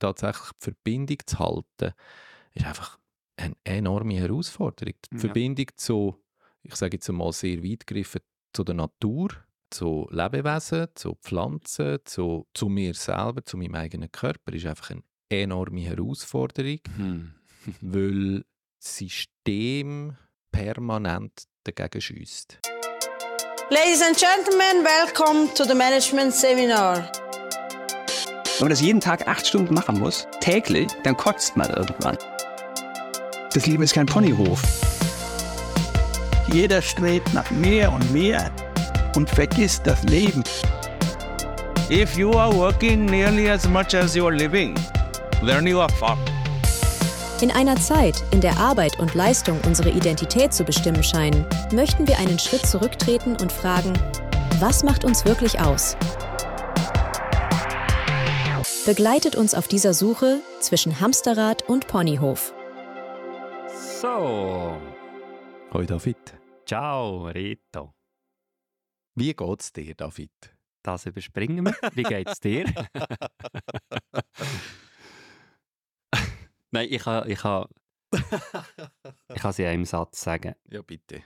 tatsächlich die Verbindung zu halten, ist einfach eine enorme Herausforderung. Die Ja. Verbindung zu, ich sage jetzt mal sehr weit gegriffen, zu der Natur, zu Lebewesen, zu Pflanzen, zu, zu mir selber, zu meinem eigenen Körper, ist einfach eine enorme Herausforderung, Hm. weil das System permanent dagegen schießt. Ladies and gentlemen, welcome to the Management Seminar. Wenn man das jeden Tag acht Stunden machen muss, täglich, dann kotzt man irgendwann. Das Leben ist kein Ponyhof. Jeder strebt nach mehr und mehr und vergisst das Leben. If you are working nearly as much as you are living, then you are fucked. In einer Zeit, in der Arbeit und Leistung unsere Identität zu bestimmen scheinen, möchten wir einen Schritt zurücktreten und fragen, was macht uns wirklich aus? Begleitet uns auf dieser Suche zwischen Hamsterrad und Ponyhof. So, Hoi David. ciao Rito. Wie geht's dir, David? Das überspringen wir. Wie geht's dir? Nein, ich kann, ich kann, ich kann sie in einem Satz sagen. Ja, bitte.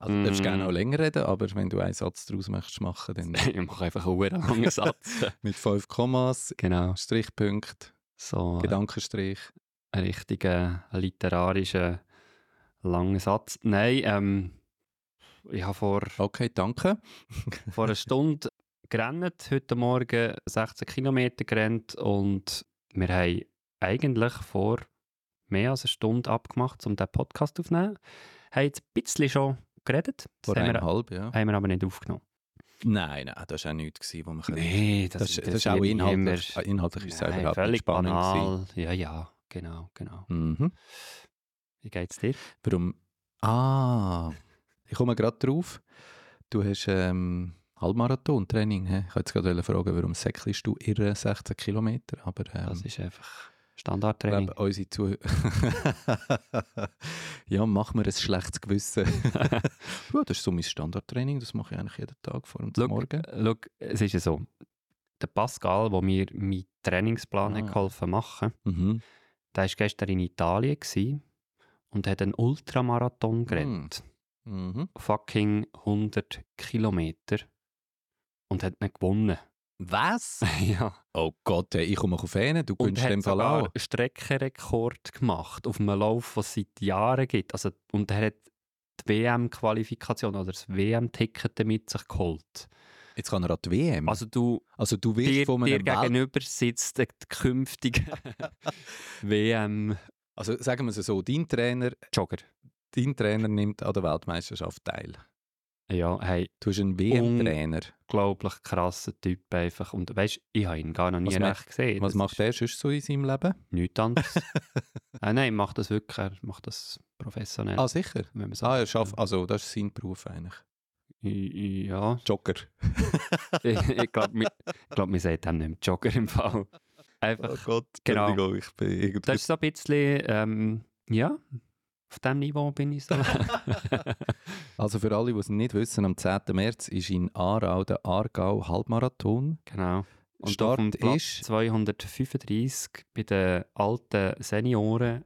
Also, du darfst Mm. gerne auch länger reden, aber wenn du einen Satz daraus möchtest machen, dann Ich mache einfach einen langen Satz. mit fünf Kommas, Genau. Strichpunkt, So Gedankenstrich. einen richtigen literarischen langen Satz. Nein, ähm, ich habe vor, Okay, danke. vor einer Stunde gerannt, heute Morgen 16 Kilometer gerannt und wir haben eigentlich vor mehr als einer Stunde abgemacht, um diesen Podcast aufzunehmen. Haben jetzt ein bisschen schon geredet, das Vor eineinhalb, ja. haben wir aber nicht aufgenommen. Nein, nein, das war auch nichts, gewesen, wo wir können. Nee, Das, das, ist auch inhaltlich, äh, inhaltlich ist es Nein, überhaupt völlig spannend. banal. Ja, ja, genau, genau. Mhm. Wie geht's dir? Warum? Ah, ich komme gerade drauf. Du hast ähm, Halbmarathon-Training. Ich wollte jetzt gerade fragen, warum säckelst du irre 16 Kilometer? Aber ähm, Das ist einfach ich Standardtraining. glaube, unsere Zuh Ja, mach mir ein schlechtes Gewissen. ja, das ist so mein Standardtraining, das mache ich eigentlich jeden Tag vor dem Morgen. schau, es ist ja so, der Pascal, der mir meinen Trainingsplan Ah. hat geholfen machen, Mhm. der war gestern in Italien und hat einen Ultramarathon gerannt. Mhm. Fucking 100 Kilometer. Und hat ihn gewonnen. Was? ja. Oh Gott, ich komme auf einen, du gönnst dem Fall auch. einen Streckenrekord gemacht auf einem Lauf, den es seit Jahren gibt. Also, und er hat die WM-Qualifikation oder das WM-Ticket mit sich geholt. Jetzt kann er an die WM. Also, Also du, du wirst dir, von dir Welt... gegenüber sitzt der künftige WM-Jogger. Also sagen wir es so, dein Trainer, dein Trainer nimmt an der Weltmeisterschaft teil. Ja, hey, Du hast einen WM-Trainer. unglaublich krasser Typ einfach. Und weißt ich habe ihn gar noch nie recht gesehen. Was Das macht er sonst so in seinem Leben? Nichts anderes. ah, nein, macht das wirklich, er macht das professionell. Ah, sicher. wenn man Ah, er schafft, also das ist sein Beruf eigentlich. Ja, Jogger. ich, ich glaube, ich glaub, wir sagen dem nicht Jogger im Fall. Einfach, Gott, Genau. Ich bin irgendwie... das ist so ein bisschen, ähm, ja, auf diesem Niveau bin ich so. Also für alle, die es nicht wissen, am 10. März ist in Aarau der Aargau Halbmarathon. genau. Und Start ist- 235 bei den alten Senioren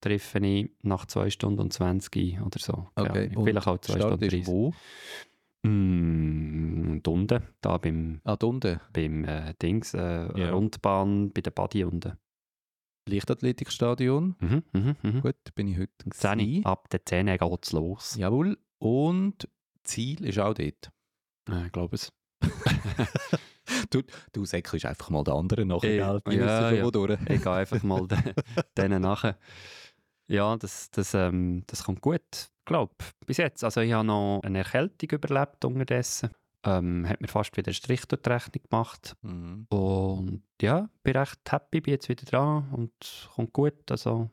treffe ich nach 2 Stunden und 20 ein oder so. Okay, und Vielleicht auch 2 Start Stunden ist 30. wo? Mm, unten, da beim, Ah, da unten. beim äh, Dings, äh, Ja. Rundbahn bei der Body unten. Leichtathletikstadion. Mhm, mhm, mhm. Gut, bin ich heute 10, gewesen. ab der 10 geht es los. Jawohl. Und Ziel ist auch dort. Ja, ich glaube es. Du, du säckelst einfach mal den anderen nachher, gell? Die ja, ja. wo durch. Ich gehe einfach mal de, denen nachher. Ja, das, das, ähm, das kommt gut, glaube Bis jetzt. Also ich habe noch eine Erkältung überlebt unterdessen. Ähm, hat mir fast wieder einen Strich durch die Rechnung gemacht. Mhm. Und ja, bin recht happy, bin jetzt wieder dran und kommt gut. Also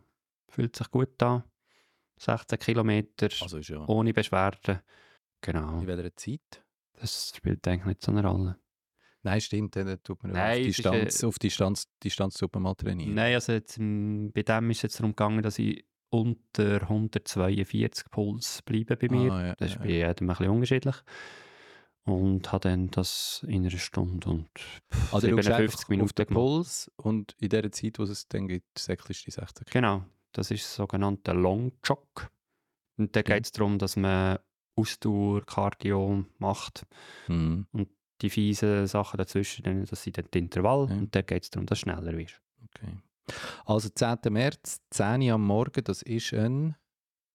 fühlt sich gut an. 16 Kilometer Also ja... ohne Beschwerden. Genau. In welcher Zeit? Das spielt eigentlich nicht so eine Rolle. Nein, stimmt. Dann tut man Nein, auf Distanz, auf Distanz, Distanzsuppe mal trainieren. Nein, also jetzt, ähm, bei dem ist es jetzt darum gegangen, dass ich unter 142 Puls bleibe bei mir. Ah, ja, das ist bei jedem ein bisschen unterschiedlich. Und habe dann das in einer Stunde und Also du 57 schaust einfach auf Minuten den. Puls und in der Zeit, wo es dann gibt, säckelst du die 60 Kilo. Genau, das ist das sogenannte Long Jog. Und da Mhm. geht es darum, dass man Ausdauer, Cardio macht. Mhm. Die fiesen Sachen dazwischen, das sind dann die Intervalle. Ja. Und da geht es darum, dass du schneller wirst. Okay. Also 10. März, 10 Uhr am Morgen, das ist Ein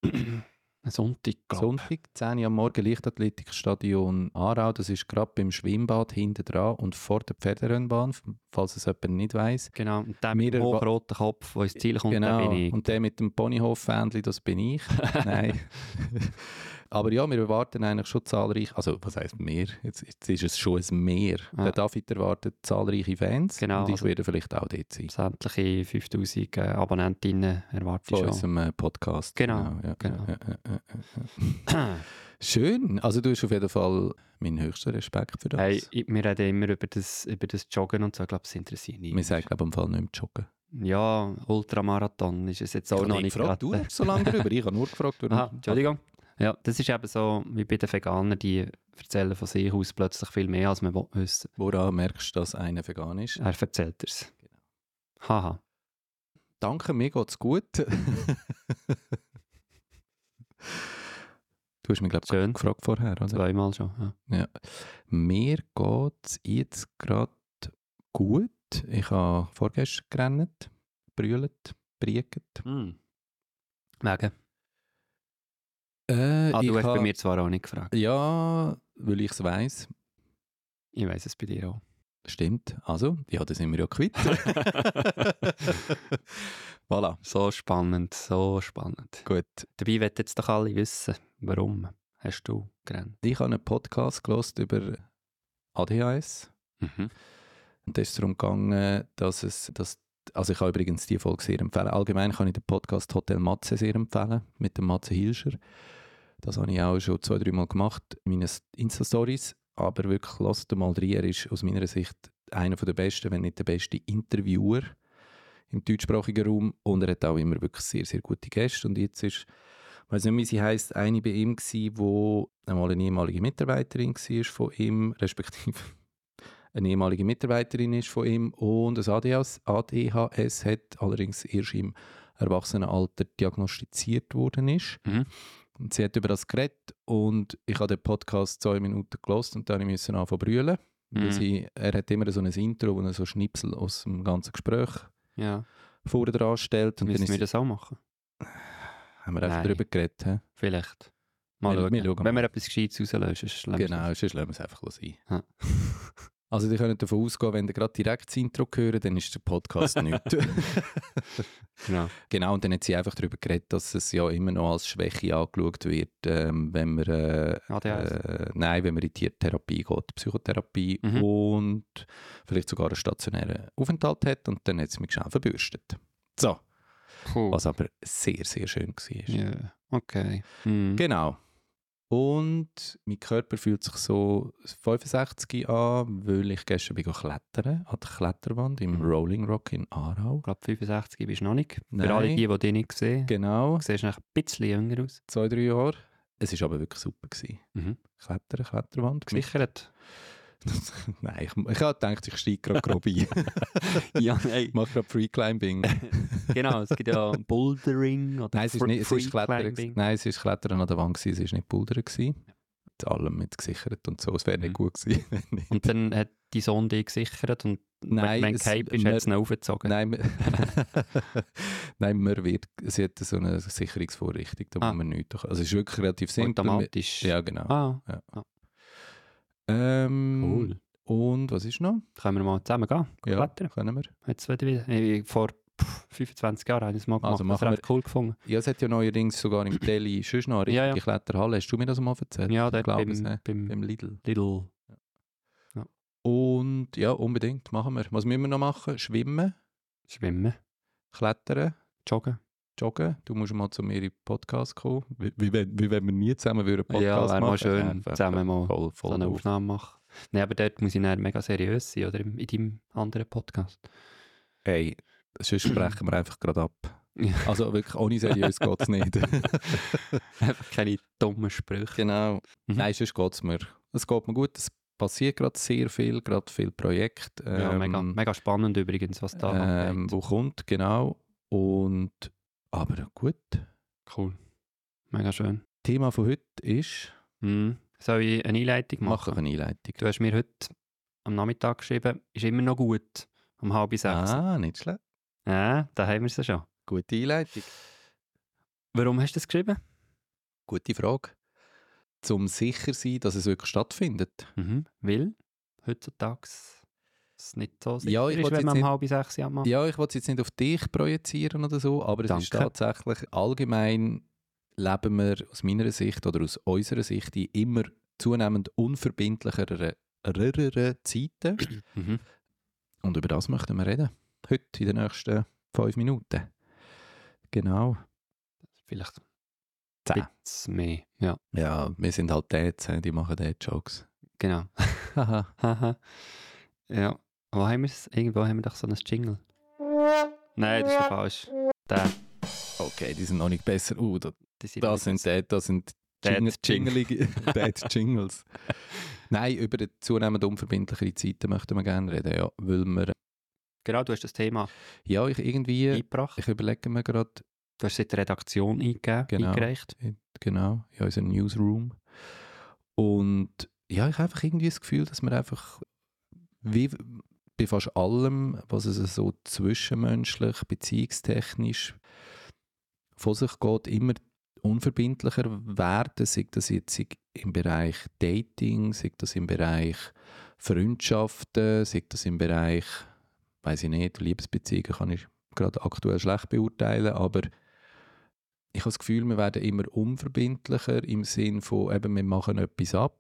Sonntag, glaub. Sonntag, 10 Uhr am Morgen, Leichtathletikstadion Aarau. Das ist gerade beim Schwimmbad hinten dran und vor der Pferderennbahn, falls es jemand nicht weiß. Genau, und der mit dem hochroten Kopf, der ins Ziel kommt, genau. bin ich. Und der mit dem Ponyhof-Fähnchen, das bin ich. Nein. Aber ja, wir erwarten eigentlich schon zahlreich, also was heisst wir? Jetzt, jetzt ist es schon ein Mehr. Ja. Der David erwartet zahlreiche Fans Genau, und ich also- werde vielleicht auch dort sein. Sämtliche 5000 äh, Abonnentinnen erwarte Von ich schon. unserem äh, Podcast. Genau, genau. Ja, ja, ja. Schön. Also du hast auf jeden Fall meinen höchsten Respekt für das. hey, wir reden immer über das, über das Joggen und so. Ich glaube, das interessiert wir nicht. sagen, glaube ich, im Fall nicht mehr joggen. Ja, Ultramarathon ist es jetzt auch Ich noch nicht gefragt, du so lange darüber. Ich habe nur gefragt. Aha, Entschuldigung. Ja, das ist eben so wie bei den Veganern, die erzählen von sich aus plötzlich viel mehr, als man wissen. Woran merkst du, dass einer vegan ist? Er erzählt es. Genau. Haha. Danke, mir geht's gut. du hast mich, glaube ich, gefragt vorher, oder? Zweimal schon. Ja. Mir geht jetzt gerade gut. Ich habe vorgestern gerannt, brüllt, brieket. Hm. Wegen? Äh, Ah, du hast bei mir zwar auch nicht gefragt. Ja, weil ich es weiss. Ich weiß es bei dir auch. Stimmt. Also, ja, da sind wir ja quitt. voilà. So spannend, so spannend. Gut. Dabei wollen jetzt doch alle wissen, warum hast du gerannt. Ich habe einen Podcast gelost über ADHS. Mhm. Und da ist es darum gegangen, dass es, dass, also ich kann übrigens die Folge sehr empfehlen. Allgemein kann ich den Podcast Hotel Matze sehr empfehlen, mit dem Matze Hilscher. Das habe ich auch schon zwei, drei Mal gemacht in meinen Insta-Stories. Aber wirklich, lasst mal rein. Er ist aus meiner Sicht einer der besten, wenn nicht der beste Interviewer im deutschsprachigen Raum. Und er hat auch immer wirklich sehr, sehr gute Gäste. Und jetzt ist, ich weiß nicht, wie sie heisst, eine bei ihm gsi, wo einmal eine ehemalige Mitarbeiterin war von ihm, respektive eine ehemalige Mitarbeiterin ist von ihm und das ADHS, ADHS hat allerdings erst im Erwachsenenalter diagnostiziert worden ist. Mhm. Und sie hat über das geredet und ich habe den Podcast zwei Minuten gelost und dann musste ich anfangen zu brüllen. Mhm. sie, er hat immer so ein Intro, wo er so Schnipsel aus dem ganzen Gespräch Ja, vorne dran stellt. Und müssen wir das auch machen? haben wir einfach darüber geredet. He? Vielleicht. Mal Wir- schauen. wir schauen Wenn wir etwas Gescheites rauslösen, ist es Genau, sonst lassen wir es einfach sein. Ja. Also, ihr könnt davon ausgehen, wenn ihr gerade direkt das Intro hören, dann ist der Podcast nichts. Genau. Genau, und dann hat sie einfach darüber geredet, dass es ja immer noch als Schwäche angeschaut wird, ähm, wenn man, äh, ADHS. äh, nein, wenn man in die Therapie geht, Psychotherapie Mhm. und vielleicht sogar einen stationären Aufenthalt hat und dann hat sie mich schnell verbürstet. So, Puh. was aber sehr, sehr schön war. Ja, okay. Mhm. Genau. Und mein Körper fühlt sich so 65 an, weil ich gestern bin klettern an der Kletterwand im Mhm. Rolling Rock in Aarau. Ich glaube, 65 bist du noch nicht. Nein. Für alle die, die dich nicht sehen, Genau, du siehst ein bisschen jünger aus. zwei, drei Jahre. Es war aber wirklich super. Gewesen. Mhm. Klettern, Kletterwand. Gesichert. Nein, ich, ich habe gedacht, ich steige gerade grob ein. ja, nein. Ich mache gerade Freeclimbing. genau, es gibt ja Bouldering oder Nein, es ist, nicht, es ist Klettern. Nein, es ist Klettern an der Wand, gewesen, es war nicht Bouldern. Gewesen. Mit allem mit gesichert und so. Es wäre nicht Mhm. gut gewesen. nicht. Und dann hat die dich gesichert und Nein, wenn es- wir- hat es ihn aufgezogen. Nein, man- Nein, man wird, sie hat so eine Sicherungsvorrichtung, da Ah. muss man nichts. Also es ist wirklich relativ simpel. Automatisch. Ja, genau. Ah, Ähm, cool. Und was ist noch? Können wir mal zusammen gehen? Ja, Klettern? können wir. Jetzt wieder wieder. Ich, vor pff, 25 Jahren habe ich es mal gemacht. Also das machen ich recht cool gefunden. Ja, es hat ja neuerdings sogar im Delhi schon noch eine Ja, richtige ja. Kletterhalle. Hast du mir das mal erzählt? Ja, Ich dort glaube beim, es, ne? beim Beim Lidl. Little. Und ja, unbedingt, machen wir. Was müssen wir noch machen? Schwimmen, Schwimmen, klettern, joggen. Joggen. Du musst mal zu mir in den Podcast kommen. Wie, wie, wenn- wie wenn wir nie zusammen würden einen Ja, Podcast wäre mal machen schön, Einfach zusammen mal voll, so voll eine drauf. Aufnahme machen. Nein, aber dort muss ich dann mega seriös sein, oder? In deinem anderen Podcast. Hey, sonst sprechen wir einfach gerade ab. Ja. Also wirklich, ohne seriös geht es nicht. Einfach keine dummen Sprüche. genau. Mhm. Nein, sonst geht es mir es geht mir gut. Es passiert gerade sehr viel, gerade viele Projekte. ja, mega, ähm, mega spannend übrigens, was da ähm, abgeht. wo kommt, genau. Und, aber gut. Cool. Mega schön. Thema von heute ist, Mhm. Soll ich eine Einleitung mach machen? doch eine Einleitung. Du hast mir heute am Nachmittag geschrieben, ist immer noch gut, um halb sechs. Ah, nicht schlecht. Ja, da haben wir es ja schon. Gute Einleitung. Warum hast du das geschrieben? Gute Frage. Zum sicher sein, dass es wirklich stattfindet. Mhm. Weil heutzutage es nicht so sicher Ja, ich ist, wollte wenn man um halb sechs macht. Ja, ich will es jetzt nicht auf dich projizieren oder so, aber es ist Danke. tatsächlich allgemein leben wir aus meiner Sicht oder aus unserer Sicht in immer zunehmend unverbindlicheren Zeiten. Mhm. Und über das möchten wir reden. Heute in den nächsten fünf Minuten. Genau. Vielleicht Zehn. Mehr. Ja, Ja, wir sind halt Dads, hä, die machen Dad-Jokes. genau. Haha. ja. Wo haben wir es? Irgendwo haben wir doch so ein Jingle. Nein, das ist falsch. Der. okay, die sind noch nicht besser. Uh, da, Das sind, das sind Dad, das sind Dad Jingle, Jingle. Jingelige Dad-Jingles. Nein, über die zunehmend unverbindlichere Zeiten möchten wir gerne reden, ja. Weil wir, Genau, du hast das Thema ja, ich irgendwie, eingebracht. ich überlege mir gerade, Du hast es in der Redaktion eingegeben, Genau. eingereicht. genau, in unserem Newsroom. Und ja, ich habe einfach irgendwie das Gefühl, dass wir einfach, wie bei fast allem, was es so zwischenmenschlich, beziehungstechnisch von sich geht, immer unverbindlicher werden, sei das jetzt im Bereich Dating, sei das im Bereich Freundschaften, sei das im Bereich, weiß ich nicht, Liebesbeziehungen kann ich gerade aktuell schlecht beurteilen, aber ich habe das Gefühl, wir werden immer unverbindlicher im Sinn von, eben, wir machen etwas ab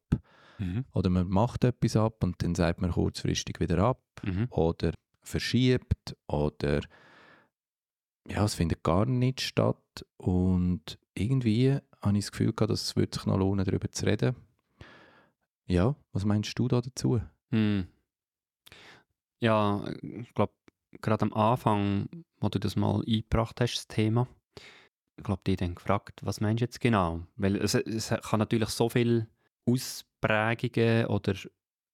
Mhm. oder man macht etwas ab und dann sagt man kurzfristig wieder ab Mhm. oder verschiebt oder ja, es findet gar nicht statt und irgendwie habe ich das Gefühl gehabt, dass es sich noch lohnen, darüber zu reden. Ja, was meinst du da dazu? Hm. Ja, ich glaube, gerade am Anfang, wo du das mal eingebracht hast, das Thema, ich glaube, die dann gefragt, was meinst du jetzt genau? Weil es, es kann natürlich so viele Ausprägungen oder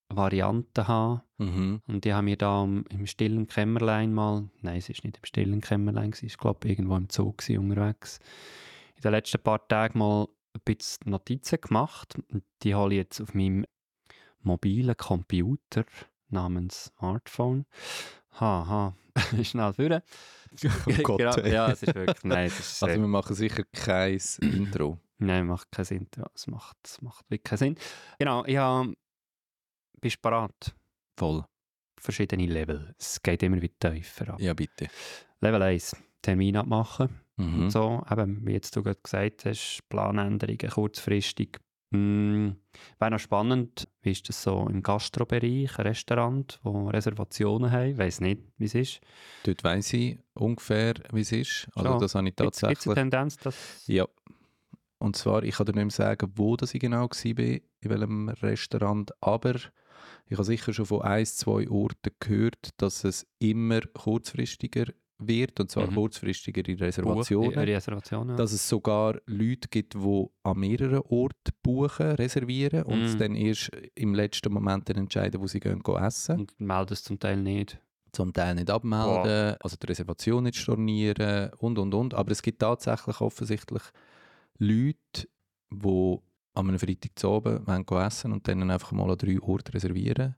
Varianten haben. Mhm. Und die haben mir da im, stillen Kämmerlein mal, nein, es ist nicht im stillen Kämmerlein, es ist glaube ich irgendwo im Zoo gewesen, unterwegs, in den letzten paar Tagen mal ein bisschen Notizen gemacht. Die habe ich jetzt auf meinem mobilen Computer namens Smartphone. Haha, schnell führen. Oh Gott, genau, ja, es ist wirklich, nein, es ist, Also wir machen sicher kein Intro. Nein, macht keinen Sinn. Ja, es macht, es macht wirklich keinen Sinn. Genau, ich habe, bist du bereit? Voll. Verschiedene Level. Es geht immer wieder tiefer ab. Ja, bitte. Level 1, Termin abmachen. Mhm. So, eben, wie jetzt du gerade gesagt hast, Planänderungen kurzfristig. Hm, Wäre noch spannend, wie ist das so im Gastrobereich, ein Restaurant, wo Reservationen haben? Ich weiss nicht, wie es ist. Dort weiss ich ungefähr, wie es ist. Also Schon. das habe ich Gibt es eine tatsächlich... Tendenz, dass... Ja. Und zwar, ich kann dir nicht mehr sagen, wo das ich genau war, in welchem Restaurant, aber ich habe sicher schon von ein, zwei Orten gehört, dass es immer kurzfristiger wird, und zwar Mhm. kurzfristigere Die Reservationen. Reservationen. Dass es sogar Leute gibt, die an mehreren Orten buchen, reservieren und Mhm. dann erst im letzten Moment dann entscheiden, wo sie gehen, gehen essen. Und melden es zum Teil nicht. Zum Teil nicht abmelden, also die Reservation nicht stornieren und und und. Aber es gibt tatsächlich offensichtlich Leute, die an einem Freitag zu oben wollen essen und dann einfach mal an drei Orte reservieren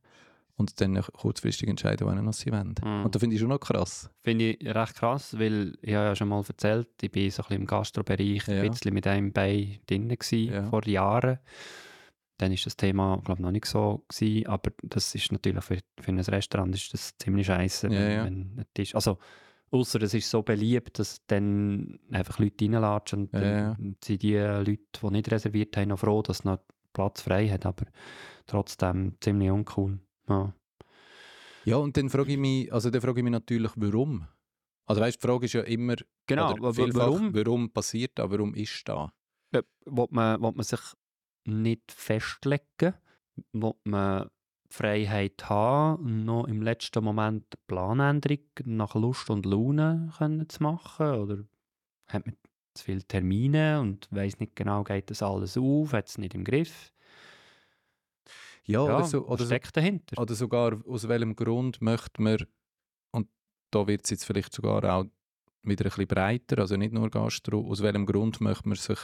und dann kurzfristig entscheiden, wann sie wollen. Mhm. Und das finde ich schon noch krass. Finde ich recht krass, weil ich habe ja schon mal erzählt, ich bin so ein bisschen im Gastrobereich Ja. ein bisschen mit einem Bein drin gewesen, Ja. vor Jahren. Dann ist das Thema, glaube noch nicht so gewesen, aber das ist natürlich für, für ein Restaurant ist das ziemlich scheiße, Ja, wenn, ja. wenn ein Tisch, also außer es ist so beliebt, dass dann einfach Leute reinlatschen und Ja, dann sind die Leute, die nicht reserviert haben, noch froh, dass noch Platz frei hat, aber trotzdem ziemlich uncool. Ja. Ja, und dann frage ich mich, also dann frage ich mich natürlich, warum? Also weißt, die Frage ist ja immer, Genau, warum? warum passiert das, warum ist da? Äh, Will man, will man sich nicht festlegen? Will man Freiheit haben, noch im letzten Moment Planänderung nach Lust und Laune können zu machen? Oder hat man zu viele Termine und weiß nicht genau, geht das alles auf, hat es nicht im Griff? Ja, Ja, oder, so, oder, so, steckt dahinter? oder sogar aus welchem Grund möchte man, und da wird es jetzt vielleicht sogar auch wieder ein bisschen breiter, also nicht nur Gastro, aus welchem Grund möchte man sich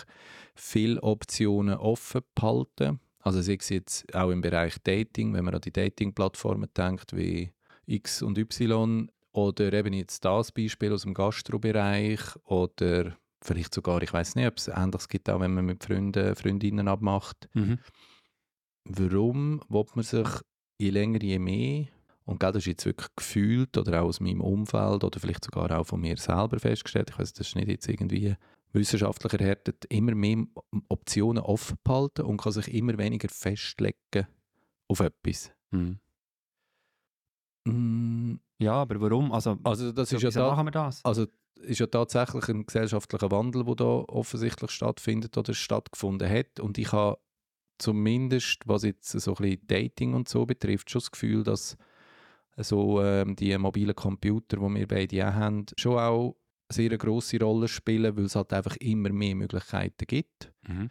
viele Optionen offen behalten? Also sei es jetzt auch im Bereich Dating, wenn man an die Dating-Plattformen denkt, wie X und Y, oder eben jetzt das Beispiel aus dem Gastrobereich, oder vielleicht sogar, ich weiß nicht, ob es Ähnliches gibt, auch wenn man mit Freunden, Freundinnen abmacht. Mhm. Warum will man sich je länger, je mehr, und gell, das ist jetzt wirklich gefühlt oder auch aus meinem Umfeld oder vielleicht sogar auch von mir selber festgestellt, ich weiß, das ist nicht jetzt irgendwie wissenschaftlich erhärtet, immer mehr Optionen offen behalten und kann sich immer weniger festlegen auf etwas. Mhm. Mm, Ja, aber warum? Also, Also das ist ja, da, machen wir das? also ist ja tatsächlich ein gesellschaftlicher Wandel, der da offensichtlich stattfindet oder stattgefunden hat. Und ich habe zumindest, was jetzt so ein bisschen Dating und so betrifft, schon das Gefühl, dass so ähm, die mobilen Computer, die wir beide auch haben, schon auch eine sehr grosse Rolle spielen, weil es halt einfach immer mehr Möglichkeiten gibt. Mhm.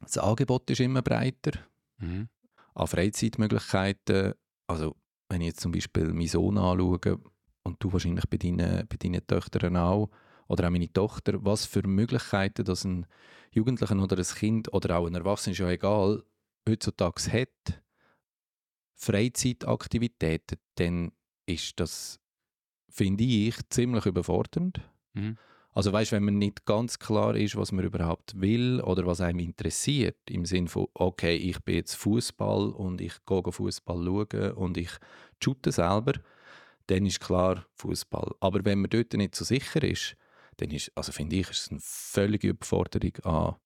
Das Angebot ist immer breiter Mhm. an Freizeitmöglichkeiten. Also, wenn ich jetzt zum Beispiel meinen Sohn anschaue und du wahrscheinlich bei deinen, bei deinen Töchtern auch, oder auch meine Tochter, was für Möglichkeiten dass ein Jugendlicher oder ein Kind oder auch ein Erwachsener, ist ja egal, heutzutage hat, Freizeitaktivitäten, dann ist das, finde ich, ziemlich überfordernd. Mhm. Also weißt, wenn man nicht ganz klar ist, was man überhaupt will oder was einem interessiert, im Sinne von, okay, ich bin jetzt Fußball und ich gehe Fußball schauen und ich shoote selber, dann ist klar Fußball. Aber wenn man dort nicht so sicher ist, dann ist, also finde ich, ist es eine völlige Überforderung an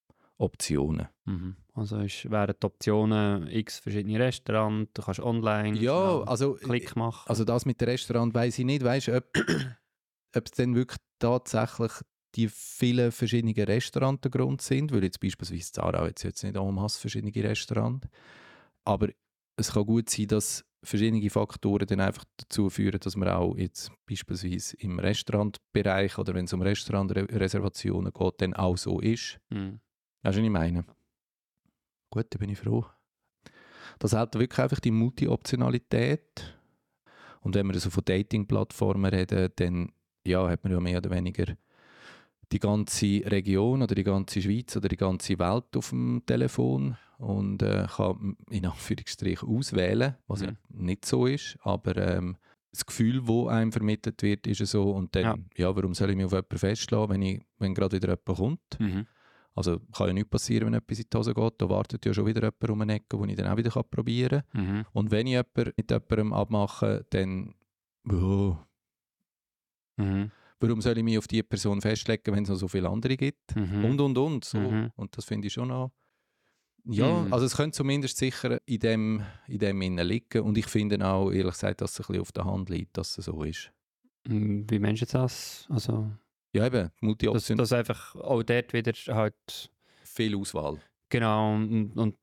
Optionen. Mhm. Also ist, wären die Optionen x verschiedene Restaurants, du kannst online Ja, also Klick machen. Also das mit dem Restaurant weiß ich nicht, weißt ob, ob es dann wirklich tatsächlich die vielen verschiedenen Restaurants der Grund sind, weil jetzt beispielsweise Zara hat jetzt nicht en masse verschiedene Restaurants, aber es kann gut sein, dass verschiedene Faktoren dann einfach dazu führen, dass man auch jetzt beispielsweise im Restaurantbereich oder wenn es um Restaurantreservationen geht, dann auch so ist. Mhm. Weißt du, was ich meine? Gut, da bin ich froh. Das hat wirklich einfach die Multi-Optionalität. Und wenn wir so von Dating-Plattformen reden, dann ja, hat man ja mehr oder weniger die ganze Region oder die ganze Schweiz oder die ganze Welt auf dem Telefon und äh, kann in Anführungsstrichen auswählen, was ja Mhm. nicht so ist, aber ähm, das Gefühl, wo einem vermittelt wird, ist so und dann, ja. warum soll ich mich auf jemanden festlassen, wenn, ich, wenn gerade wieder jemand kommt? Mhm. Also kann ja nichts passieren, wenn etwas in die Hose geht. Da wartet ja schon wieder jemand um eine Ecke, wo ich dann auch wieder probieren kann. Mhm. Und wenn ich jemanden mit jemandem abmache, dann oh, Mhm. warum soll ich mich auf die Person festlegen, wenn es noch so viele andere gibt? Mhm. Und, und, und. So. Mhm. Und das finde ich schon noch... Ja, Mhm. also es könnte zumindest sicher in dem, in dem innen liegen. Und ich finde auch, ehrlich gesagt, dass es ein bisschen auf der Hand liegt, dass es so ist. Mhm. Wie meinst du das? Also, Ja eben, dass, Multi-Option, dass einfach auch dort wieder halt viel Auswahl. genau und, und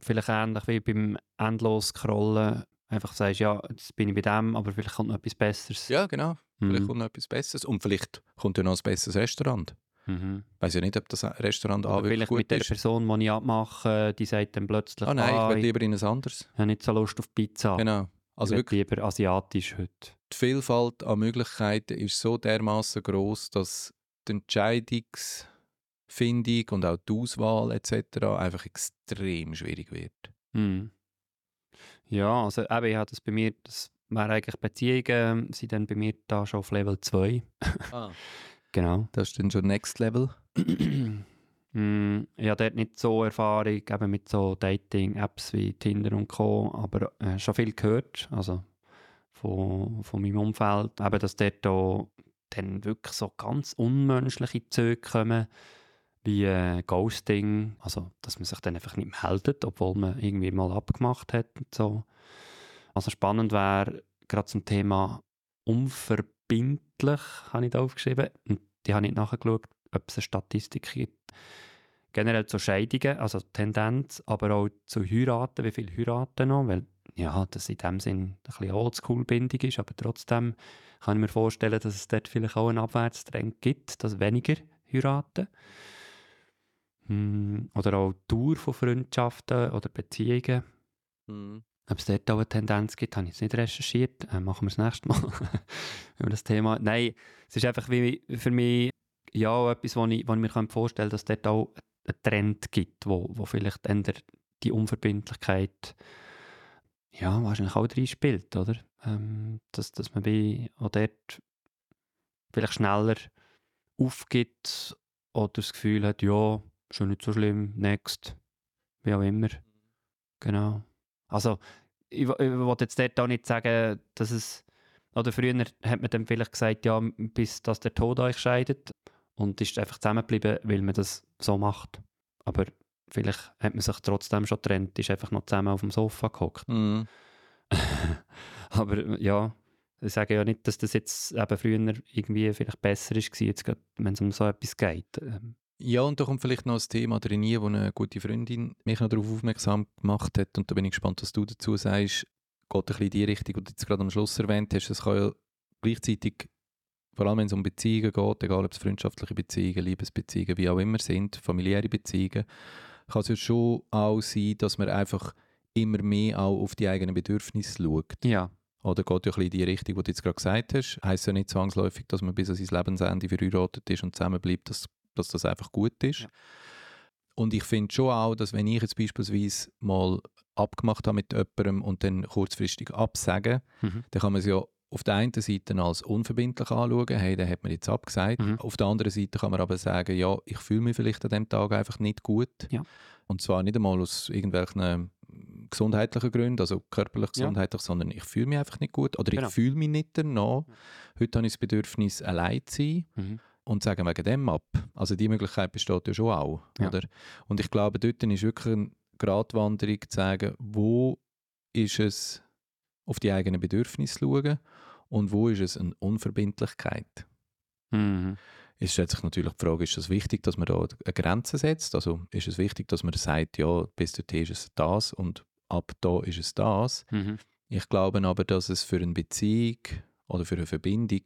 vielleicht ähnlich wie beim endlos scrollen einfach sagst, ja, jetzt bin ich bei dem, aber vielleicht kommt noch etwas Besseres. Ja, genau. Vielleicht Mhm. kommt noch etwas Besseres. Und vielleicht kommt ja noch ein besseres Restaurant. Mhm. Ich weiß ja nicht, ob das Restaurant Oder A wirklich vielleicht gut mit der ist. Person, die ich abmache, die sagt dann plötzlich, Ah nein, ah, ich will ich lieber in ein anderes. habe nicht so Lust auf Pizza. Genau. Also ich wirklich, lieber asiatisch heute. Die Vielfalt an Möglichkeiten ist so dermaßen groß, dass die Entscheidungsfindung und auch die Auswahl etc. einfach extrem schwierig wird. Mhm. Ja, also eben, ich habe das bei mir, das wäre eigentlich Beziehungen, sind dann bei mir da schon auf Level 2. Ah. Genau. Das ist dann schon Next Level. mm, ich habe dort nicht so Erfahrung eben mit so Dating-Apps wie Tinder und Co., aber äh, schon viel gehört, also von, von meinem Umfeld, eben, dass dort auch dann wirklich so ganz unmenschliche Züge kommen, wie äh, Ghosting, also dass man sich dann einfach nicht meldet, obwohl man irgendwie mal abgemacht hat und so. Also spannend wäre, gerade zum Thema unverbindlich, habe ich da aufgeschrieben, und die habe ich nachgeschaut, ob es eine Statistik gibt. Generell zu Scheidungen, also Tendenz, aber auch zu Heiraten, wie viele heiraten noch, weil ja, das in dem Sinn ein bisschen Oldschool-Bindung ist, aber trotzdem kann ich mir vorstellen, dass es dort vielleicht auch einen Abwärtstrend gibt, dass weniger heiraten. Hm, Oder auch die Dauer von Freundschaften oder Beziehungen. Ob es dort auch eine Tendenz gibt, habe ich jetzt nicht recherchiert. Äh, machen wir das nächste Mal über das Thema. Nein, es ist einfach wie für mich ja etwas, wo ich, wo ich mir vorstellen kann, dass es dort auch einen Trend gibt, wo, wo vielleicht die Unverbindlichkeit ja, wahrscheinlich auch drin spielt, oder? Ähm, dass, dass man wie auch dort vielleicht schneller aufgibt oder das Gefühl hat, ja, schon nicht so schlimm, next, wie auch immer. Genau. Also, ich, ich wollte jetzt dort auch nicht sagen, dass es, oder früher hat man dann vielleicht gesagt, ja, bis dass der Tod euch scheidet und ist einfach zusammengeblieben, weil man das so macht. Aber vielleicht hat man sich trotzdem schon getrennt, ist einfach noch zusammen auf dem Sofa gehockt. Mhm. Aber ja, ich sage ja nicht, dass das jetzt eben früher irgendwie vielleicht besser ist, jetzt wenn es um so etwas geht. Ähm, Ja, und da kommt vielleicht noch ein Thema drin, wo eine gute Freundin mich noch darauf aufmerksam gemacht hat. Und da bin ich gespannt, was du dazu sagst. Geht ein bisschen in die Richtung, die du jetzt gerade am Schluss erwähnt hast. Es kann ja gleichzeitig, vor allem wenn es um Beziehungen geht, egal ob es freundschaftliche Beziehungen, Liebesbeziehungen, wie auch immer sind, familiäre Beziehungen, kann es ja schon auch sein, dass man einfach immer mehr auch auf die eigenen Bedürfnisse schaut. ja, Oder geht ja ein bisschen in die Richtung, die du jetzt gerade gesagt hast. Heißt ja nicht zwangsläufig, dass man bis an sein Lebensende verheiratet ist und zusammenbleibt, dass, dass das einfach gut ist. Ja. Und ich finde schon auch, dass wenn ich jetzt beispielsweise mal abgemacht habe mit jemandem und dann kurzfristig absagen, Mhm. dann kann man es ja auf der einen Seite als unverbindlich anschauen, hey, den hat man jetzt abgesagt. Mhm. Auf der anderen Seite kann man aber sagen, ja, ich fühle mich vielleicht an dem Tag einfach nicht gut. Ja. Und zwar nicht einmal aus irgendwelchen gesundheitlichen Gründen, also körperlich Ja. gesundheitlich, sondern ich fühle mich einfach nicht gut oder Genau. ich fühle mich nicht danach. Heute habe ich das Bedürfnis, allein zu sein Mhm. und sagen wegen dem ab. Also die Möglichkeit besteht ja schon auch. Ja. Oder? Und ich glaube, dort ist wirklich eine Gratwanderung zu sagen, wo ist es auf die eigenen Bedürfnisse zu schauen und wo ist es eine Unverbindlichkeit. Mhm. Es stellt sich natürlich die Frage, ist es wichtig, dass man da eine Grenze setzt? Also ist es wichtig, dass man sagt, ja, bis dorthin ist es das und ab da ist es das? Mhm. Ich glaube aber, dass es für eine Beziehung oder für eine Verbindung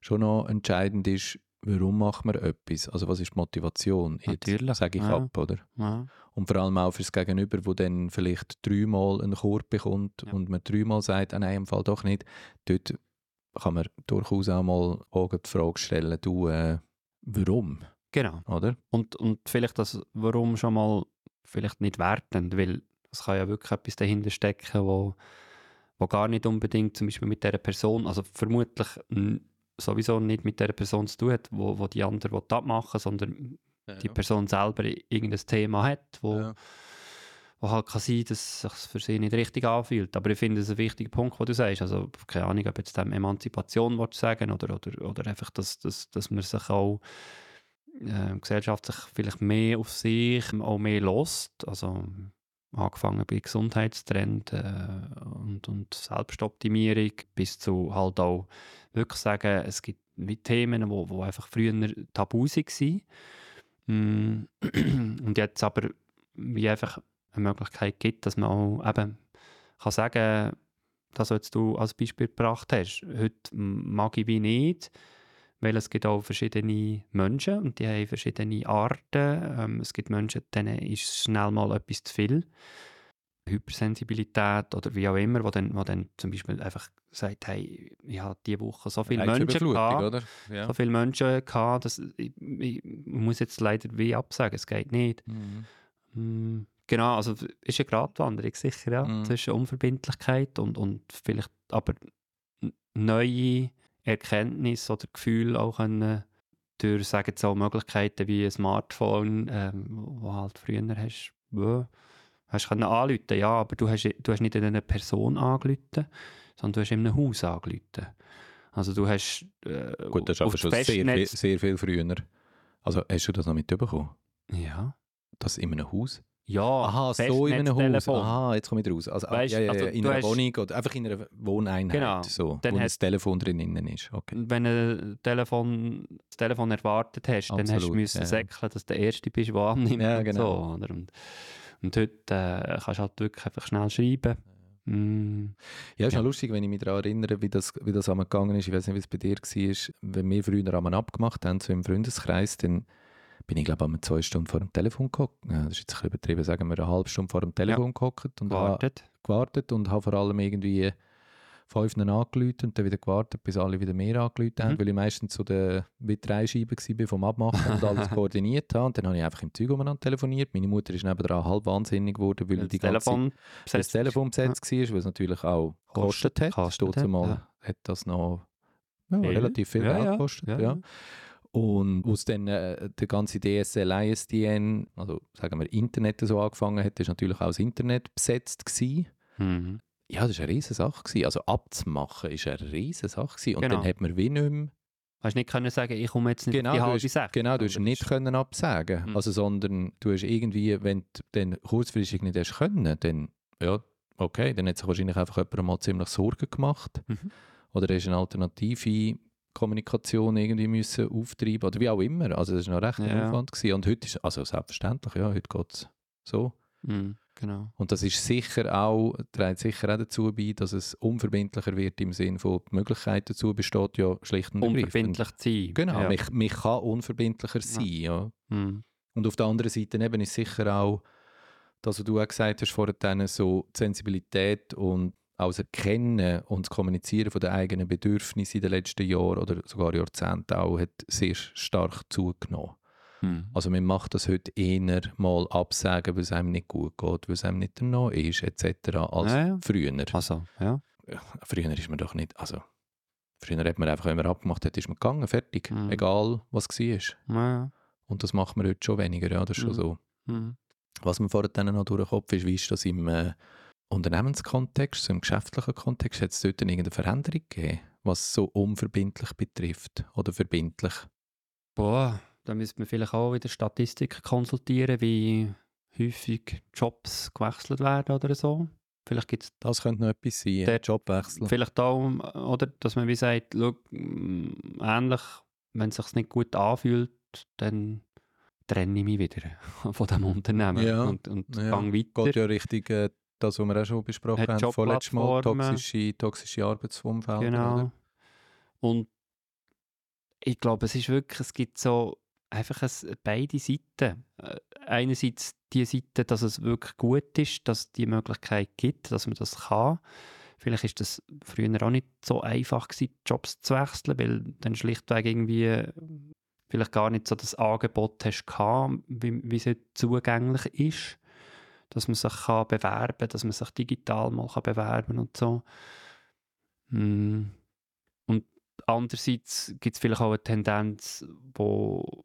schon noch entscheidend ist, warum macht man etwas? Also was ist die Motivation? Jetzt Natürlich, sage ich ja. ab, oder? Ja. Und vor allem auch fürs Gegenüber, wo dann vielleicht dreimal einen Chor bekommt Ja. und man dreimal sagt, ah, nein, im Fall doch nicht. Dort kann man durchaus auch mal auch die Frage stellen, du, äh, warum? Genau. Oder? Und, und vielleicht das Warum schon mal vielleicht nicht wertend, weil es kann ja wirklich etwas dahinter stecken, wo, wo gar nicht unbedingt zum Beispiel mit dieser Person, also vermutlich sowieso nicht mit der Person zu tun hat, wo, wo die andere will abmachen sondern die Person selber irgendein Thema hat, wo, Ja. Wo halt kann sein, dass sich für sie nicht richtig anfühlt. Aber ich finde es ein wichtiger Punkt, was du sagst. Also keine Ahnung, ob jetzt dem Emanzipation willst sagen oder, oder, oder einfach, dass, dass, dass man sich auch äh, gesellschaftlich vielleicht mehr auf sich auch mehr lost. Also angefangen bei Gesundheitstrend äh, und, und Selbstoptimierung bis zu halt auch wirklich sagen, es gibt Themen, wo, wo einfach früher tabu waren. Mm, Und jetzt aber wie einfach eine Möglichkeit gibt, dass man auch eben kann sagen, das, was du als Beispiel gebracht hast, heute mag ich wie nicht, weil es gibt auch verschiedene Menschen und die haben verschiedene Arten. Ähm, es gibt Menschen, denen ist schnell mal etwas zu viel. Hypersensibilität oder wie auch immer, wo dann, wo dann zum Beispiel einfach sagt, hey, ich habe diese Woche so viele Menschen gehabt? Ja. so viele Menschen gehabt, dass ich, ich muss jetzt leider wie absagen, es geht nicht. Mhm. Mm, Genau, also es ist eine Gratwanderung sicher, ja, Mhm. zwischen Unverbindlichkeit und, und vielleicht aber neue Erkenntnisse oder Gefühle auch können durch, sagen wir so, Möglichkeiten wie ein Smartphone, ähm, wo halt früher hast, ja, hast können anrufen, ja, aber du hast, du hast nicht in eine Person angerufen, sondern du hast in einem Haus angerufen. Also du hast äh, Gut, das ist aber schon sehr sehr viel früher. Also hast du das noch mitbekommen? Ja. Das in einem Haus? Ja, Aha, so in einem Haus. Aha, jetzt komme ich raus. Also, Weißt, ja, ja, also in einer hast- Wohnung oder einfach in einer Wohneinheit. Genau. So, Dann wo hat- das Telefon drinnen ist. Okay. wenn du ein Telefon, das Telefon erwartet hast, dann hast du Absolut, müssen ja. säckeln, dass du der Erste bist, der annimmt. Ja, und genau. So, oder? Und, und heute äh, kannst du halt wirklich einfach schnell schreiben. Mm, Ja, ist Ja. lustig, wenn ich mich daran erinnere, wie das, wie das einmal gegangen ist. Ich weiß nicht, wie es bei dir war. Wenn wir früher einmal abgemacht haben, so im Freundeskreis, dann bin ich glaube ich zwei Stunden vor dem Telefon gehockt. Ja, das ist jetzt ein bisschen übertrieben, sagen wir eine halbe Stunde vor dem Telefon gehockt und habe Gewartet. gewartet und habe vor allem irgendwie fünf angerufen und dann wieder gewartet, bis alle wieder mehr angerufen haben, Mhm. weil ich meistens so der Scheiben war vom Abmachen und alles koordiniert habe. Und dann habe ich einfach im Zeug umeinander telefoniert. Meine Mutter ist nebenan halb wahnsinnig geworden, weil Weil die das ganze Telefon Zeit das Telefon besetzt war, weil es natürlich auch gekostet hat. kostet hat, mal ja. hat das noch ja, relativ viel Ja, Geld ja. gekostet. Ja, Ja, ja. Und aus dann äh, der ganze DSL, ISDN, also sagen wir Internet so angefangen hat, ist natürlich auch das Internet besetzt gewesen. Mhm. Ja, das war eine riesige Sache. Gewesen. Also abzumachen ist eine riesige Sache. Gewesen. Und Genau. dann hat man wie nicht mehr, Hast nicht können sagen, ich komme jetzt nicht Genau, die halbe sechs. genau, du hast nicht das- können absagen Mhm. also sondern du hast irgendwie, wenn du dann kurzfristig nicht hast können, dann, ja, okay, dann hat sich wahrscheinlich einfach jemand mal ziemlich Sorgen gemacht. Mhm. Oder hast eine alternative Kommunikation irgendwie müssen auftreiben oder wie auch immer. Also das war noch recht ein Ja. Aufwand. Gewesen. Und heute ist, also selbstverständlich, ja, heute geht es so. Mhm, genau. Und das ist sicher auch, trägt sicher auch dazu bei, dass es unverbindlicher wird im Sinne von, die Möglichkeit dazu besteht ja schlicht und. Unverbindlich zu sein. Genau, Ja. mich, mich kann unverbindlicher sein, ja. Mhm. Und auf der anderen Seite eben ist sicher auch, das, was du auch gesagt hast vorhin, so Sensibilität und das Erkennen und das Kommunizieren von den eigenen Bedürfnissen in den letzten Jahren oder sogar Jahrzehnten auch, hat sehr stark zugenommen. Mhm. Also man macht das heute eher mal absagen, weil es einem nicht gut geht, weil es einem nicht danach ist, etc. als Ja, ja. früher. Also, ja. Ja, früher ist man doch nicht, also früher hat man einfach, wenn man abgemacht hat, ist man gegangen, fertig, Mhm. egal was war. ja. Und das macht man heute schon weniger, ja, das ist schon Mhm. so. Mhm. Was mir vorher dann noch durch den Kopf ist, wie ist das im äh, Unternehmenskontext, so im geschäftlichen Kontext, hat es dort irgendeine Veränderung gegeben, was so unverbindlich betrifft oder verbindlich? Boah, da müsste man vielleicht auch wieder Statistiken konsultieren, wie häufig Jobs gewechselt werden oder so. Vielleicht gibt es Das könnte noch etwas sein, Der- Jobwechsel. vielleicht auch, oder, dass man wie sagt, schau, ähnlich, wenn es sich nicht gut anfühlt, dann trenne ich mich wieder von diesem Unternehmen Ja, und, und ja. gang weiter. Geht ja richtig äh, das, was wir auch schon besprochen haben, vorletztes Mal, toxische, toxische Arbeitsumfelder. Genau. Oder? Und ich glaube, es ist wirklich, es gibt so einfach ein, beide Seiten. Äh, Einerseits die Seite, dass es wirklich gut ist, dass es die Möglichkeit gibt, dass man das kann. Vielleicht ist das früher auch nicht so einfach gewesen, Jobs zu wechseln, weil dann schlichtweg irgendwie vielleicht gar nicht so das Angebot hast gehabt, wie, wie es zugänglich ist, dass man sich kann bewerben kann, dass man sich digital mal kann bewerben und so. Mm. Und andererseits gibt es vielleicht auch eine Tendenz, wo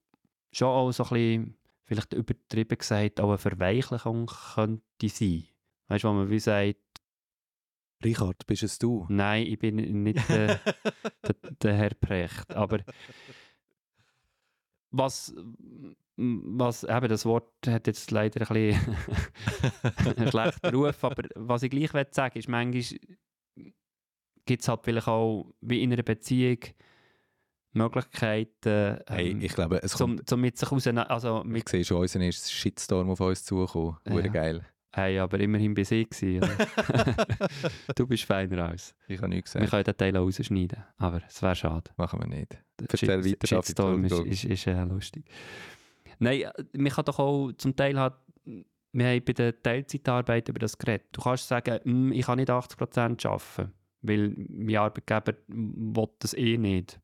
schon auch so ein bisschen, vielleicht übertrieben gesagt, auch eine Verweichlichung könnte sein. Weißt du, wo man wie sagt, Richard, bist es du? nein, ich bin nicht der, der, der Herr Precht, aber was, was, eben das Wort hat jetzt leider ein bisschen einen schlechten Ruf, aber was ich gleich sagen will, ist, manchmal gibt es halt vielleicht auch, wie in einer Beziehung, Möglichkeiten, Hey, ähm, ich glaube, es zum, kommt, zum mit sich auseinander, also ich mit, sehe schon unseren ersten Shitstorm auf uns zukommen. Ja. geil. hey, aber immerhin bei sie gewesen, du bist feiner aus. Ich habe nichts Wir gesagt. können den Teil auch rausschneiden, aber es wäre schade. Machen wir nicht. Weiter, David, Shitstorm ist, ist, ist äh, lustig. Nein, man kann doch auch zum Teil halt, wir haben bei der Teilzeitarbeit über das geredet. Du kannst sagen, «Mm, ich kann nicht 80% arbeiten, weil mein Arbeitgeber will das eh nicht.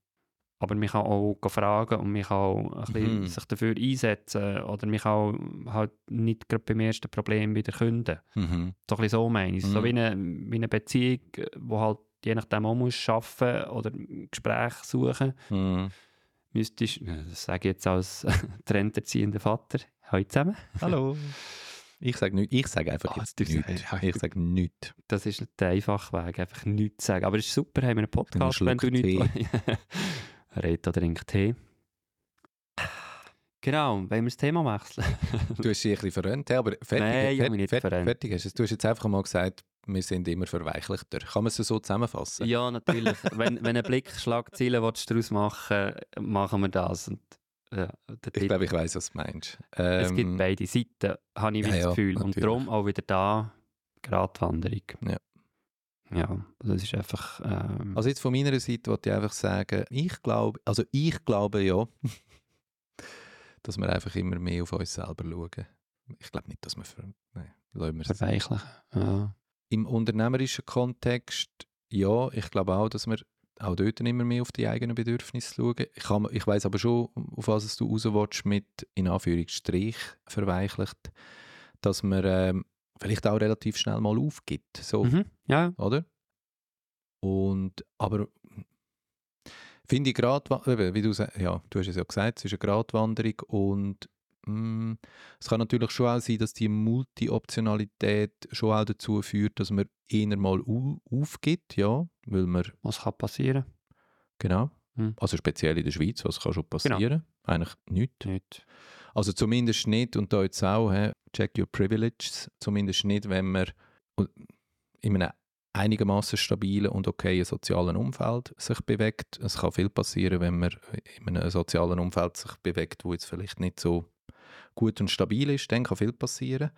Aber man kann auch fragen und man kann auch ein bisschen Mhm. sich dafür einsetzen oder man kann auch halt nicht gerade beim ersten Problem wieder künden. Mhm. So ein bisschen so meine ich. So wie eine, wie eine Beziehung, wo halt je nachdem auch musst arbeiten oder Gespräch suchen Mhm. müsstest, das sage ich jetzt als trenderziehender Vater, heute zusammen. Hallo. Ich sage nichts. Ich sage einfach Ah, jetzt nichts. Ich sage nichts. Das ist nicht der einfache Weg, einfach nichts zu sagen. Aber es ist super, haben wir einen Podcast, Einen wenn du nichts... Red oder trink Tee. Genau, wollen wir das Thema wechseln? Du hast dich ein bisschen verrönt, aber fertig, Nein, fertig, verrannt. fertig hast es. Du hast jetzt einfach mal gesagt, wir sind immer verweichlichter. Kann man es so zusammenfassen? ja, natürlich. wenn, wenn ein Blick Schlagzeilen willst, daraus machen machen wir das. Und, ja, Ich glaube, ich weiß, was du meinst. es gibt Ähm, beide Seiten, habe ich ja, das ja, Gefühl. Und natürlich. darum auch wieder da Gratwanderung. Ja. Ja, das ist einfach... Ähm, Also jetzt von meiner Seite wollte ich einfach sagen, ich glaube, also ich glaube ja, dass wir einfach immer mehr auf uns selber schauen. Ich glaube nicht, dass wir... Für, nein, wir. Verweichlichen. Ja. Im unternehmerischen Kontext, ja, ich glaube auch, dass wir auch dort immer mehr auf die eigenen Bedürfnisse schauen. Ich, kann, ich weiß aber schon, auf was du raus willst, mit in Anführungsstrich verweichlicht, dass man ähm, vielleicht auch relativ schnell mal aufgibt. So, Mhm. ja. oder? Und, aber finde ich gerade, wie du ja, du hast es ja gesagt, es ist eine Gratwanderung und es kann natürlich schon auch sein, dass die Multi-Optionalität schon auch dazu führt, dass man eher mal au- aufgibt, ja, weil man, Was kann passieren? genau, Hm. also speziell in der Schweiz, was kann schon passieren? Eigentlich nichts. Nicht. Also zumindest nicht, und da jetzt auch, hä, check your privileges, zumindest nicht, wenn man in einem einigermaßen stabilen und okayen sozialen Umfeld sich bewegt. Es kann viel passieren, wenn man in einem sozialen Umfeld sich bewegt, wo jetzt vielleicht nicht so gut und stabil ist, dann kann viel passieren.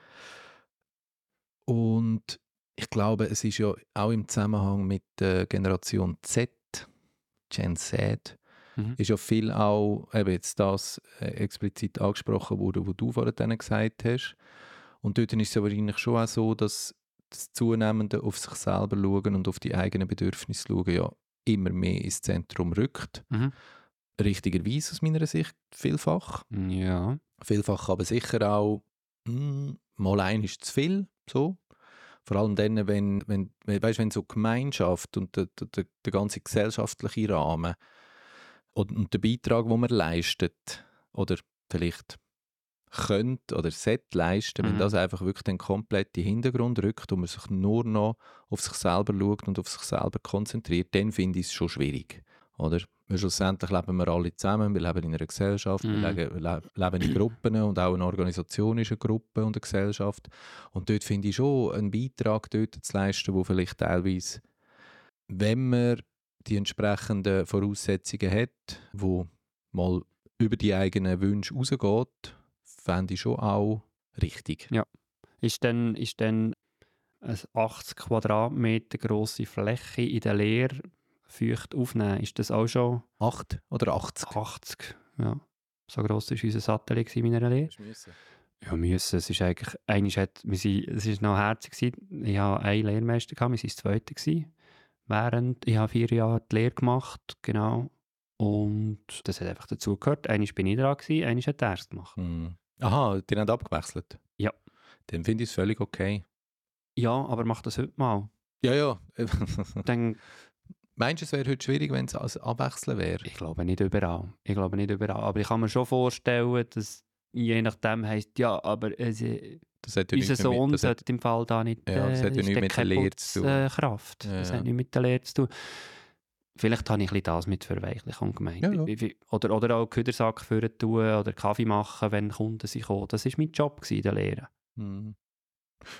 Und ich glaube, es ist ja auch im Zusammenhang mit der Generation Z, Gen Z, Mhm. ist ja viel auch eben jetzt das äh, explizit angesprochen worden, was du vorhin gesagt hast. Und dort ist es ja wahrscheinlich schon auch so, dass das zunehmende auf sich selber schauen und auf die eigenen Bedürfnisse schauen ja immer mehr ins Zentrum rückt. Mhm. Richtigerweise aus meiner Sicht vielfach. Ja. Vielfach aber sicher auch, mm, mal ein ist zu viel, so. Vor allem dann, wenn, wenn, wenn, weißt, wenn so Gemeinschaft und der, der, der, ganze gesellschaftliche Rahmen und, und der Beitrag, den man leistet, oder vielleicht könnte oder sollte leisten, wenn Mhm. das einfach wirklich den kompletten Hintergrund rückt und man sich nur noch auf sich selber schaut und auf sich selber konzentriert, dann finde ich es schon schwierig. Oder? Weil schlussendlich leben wir alle zusammen, wir leben in einer Gesellschaft, Mhm. wir leben, le leben in Gruppen und auch eine Organisation ist eine Gruppe und eine Gesellschaft. Und dort finde ich schon einen Beitrag dort zu leisten, wo vielleicht teilweise, wenn man die entsprechenden Voraussetzungen hat, wo mal über die eigenen Wünsche rausgeht, fände ich schon auch richtig. Ist dann, ist dann eine 80 Quadratmeter grosse Fläche in der Lehre feucht aufnehmen? Ist das auch schon Acht oder 80? 80? Ja. So gross war unser Satellit in meiner Lehre. Ja, müssen. Es ist eigentlich, eigentlich hat, wir sind, es ist noch herzig gewesen. Ich hatte einen Lehrmeister, gehabt, wir waren das zweite gewesen. Während, ich habe vier Jahre die Lehre gemacht, genau. Und das hat einfach dazu gehört. Einmal bin ich dran gewesen, einmal hat er es gemacht. Hm. Aha, die haben abgewechselt? Ja. Dann finde ich es völlig okay. Ja, aber mach das heute mal. Ja, ja. Dann, Meinst du, es wäre heute schwierig, wenn es als Abwechseln wäre? ich glaube nicht überall. Ich glaube nicht überall. Aber ich kann mir schon vorstellen, dass je nachdem heisst, ja, aber es, äh, ja unser mit- Sohn hat- sollte im Fall da nicht, Ja, das hat ja ist nichts der mit der Lehre zu tun. keine Putzkraft. Ja, Das ja. hat nichts mit der Lehre zu tun. Vielleicht habe ich ein bisschen das mit Verweichlichung gemeint. Ja, ja. Oder, oder auch Küdersack führen tun oder Kaffee machen, wenn Kunden sind gekommen. Das war mein Job in der Lehre. Hm.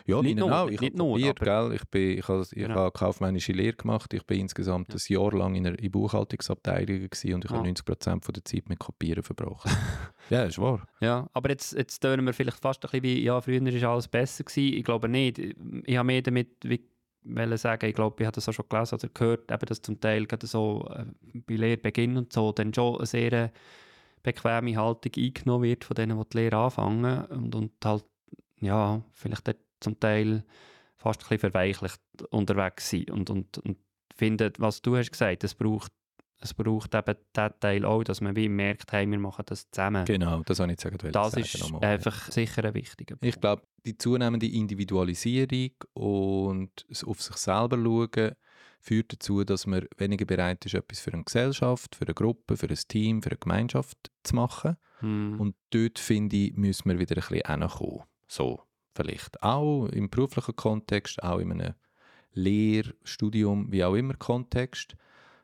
Ja, Nicht nur, auch. Ich nicht habe nur, probiert, gell? Ich, bin, ich, habe, ich Genau. habe kaufmännische Lehre gemacht. Ich bin insgesamt Ja. ein Jahr lang in in Buchhaltungsabteilung gewesen und ich Ah. habe 90% von der Zeit mit Kopieren verbracht. ja, ist wahr. Ja, aber jetzt, jetzt tönen wir vielleicht fast ein bisschen wie, ja, früher war alles besser gewesen. Ich glaube nicht. Ich habe mehr damit wie, wollen sagen, ich glaube, ich habe das auch schon gelesen oder gehört, eben, dass zum Teil gerade so äh, bei Lehrbeginn und so dann schon eine sehr bequeme Haltung eingenommen wird von denen, die die Lehre anfangen und, und halt, ja, vielleicht dort zum Teil fast ein bisschen verweichlicht unterwegs sind und, und, und finden, was du hast gesagt, es braucht, es braucht eben diesen Teil auch, dass man wie merkt, hey, wir machen das zusammen. Genau, das habe ich jetzt sagen wollen Das sagen ist nochmal. einfach sicher ein wichtiger Punkt. Ich glaube, die zunehmende Individualisierung und das auf sich selber schauen führt dazu, dass man weniger bereit ist, etwas für eine Gesellschaft, für eine Gruppe, für ein Team, für eine Gemeinschaft zu machen. Hm. Und dort, finde ich, müssen wir wieder ein bisschen hinkommen. So, vielleicht auch im beruflichen Kontext, auch in einem Lehrstudium, wie auch immer Kontext,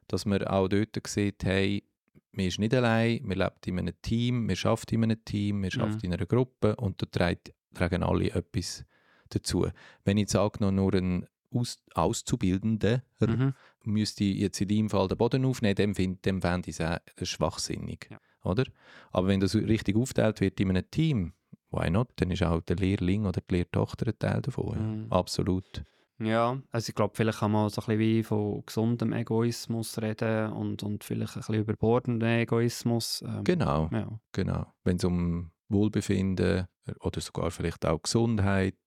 dass man auch dort sieht, hey, man ist nicht allein, man lebt in einem Team, man schafft in einem Team, man schafft Mhm. in einer Gruppe und da trägt- tragen alle etwas dazu. Wenn ich jetzt angenommen nur ein Aus Auszubildender Mhm. müsste ich jetzt in deinem Fall den Boden aufnehmen, dann, find, fände ich es auch schwachsinnig. Ja. Oder? Aber wenn das richtig aufteilt wird in einem Team, why not? Dann ist auch der Lehrling oder die Lehrtochter ein Teil davon. Mhm. Absolut. Ja, also ich glaube, vielleicht kann man so ein bisschen wie von gesundem Egoismus reden und, und vielleicht ein bisschen überbordenden Egoismus. Ähm, Genau, Ja. genau. Wenn es um Wohlbefinden oder sogar vielleicht auch Gesundheit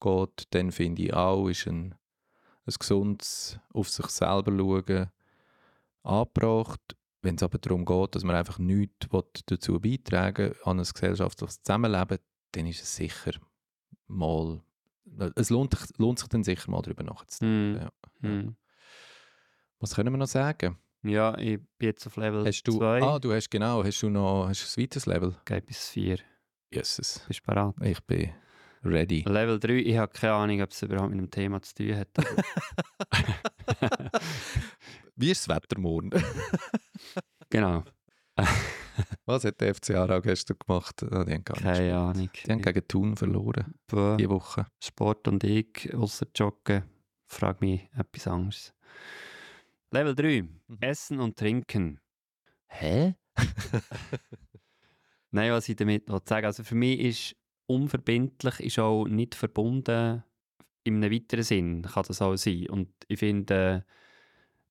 geht, dann finde ich auch, ist ein, ein gesundes auf sich selber schauen angebracht. Wenn es aber darum geht, dass man einfach nichts dazu beitragen will an ein gesellschaftliches Zusammenleben, dann ist es sicher mal, es lohnt, lohnt sich dann sicher mal darüber nachzudenken. Hm. Ja. Hm. Was können wir noch sagen? Ja, ich bin jetzt auf Level Hast du, 2, ah, du hast genau, hast du noch hast du ein weiteres Level? geht bis 4. Jesus, Bist du bereit? ich bin ready. Level 3, ich habe keine Ahnung, ob es überhaupt mit dem Thema zu tun hat. Wie ist das Wetter morgen? genau, Was hat der FC Aarau gestern gemacht? Ah, die haben gar nicht keine gespielt. Ahnung. Die haben gegen Thun verloren, diese Woche. Sport und ich, außer Joggen, frage mich etwas anderes. Level 3, Mhm. Essen und Trinken. Hä? Nein, was ich damit will sagen also für mich ist unverbindlich, ist auch nicht verbunden in einem weiteren Sinn, kann das auch sein. Und ich finde,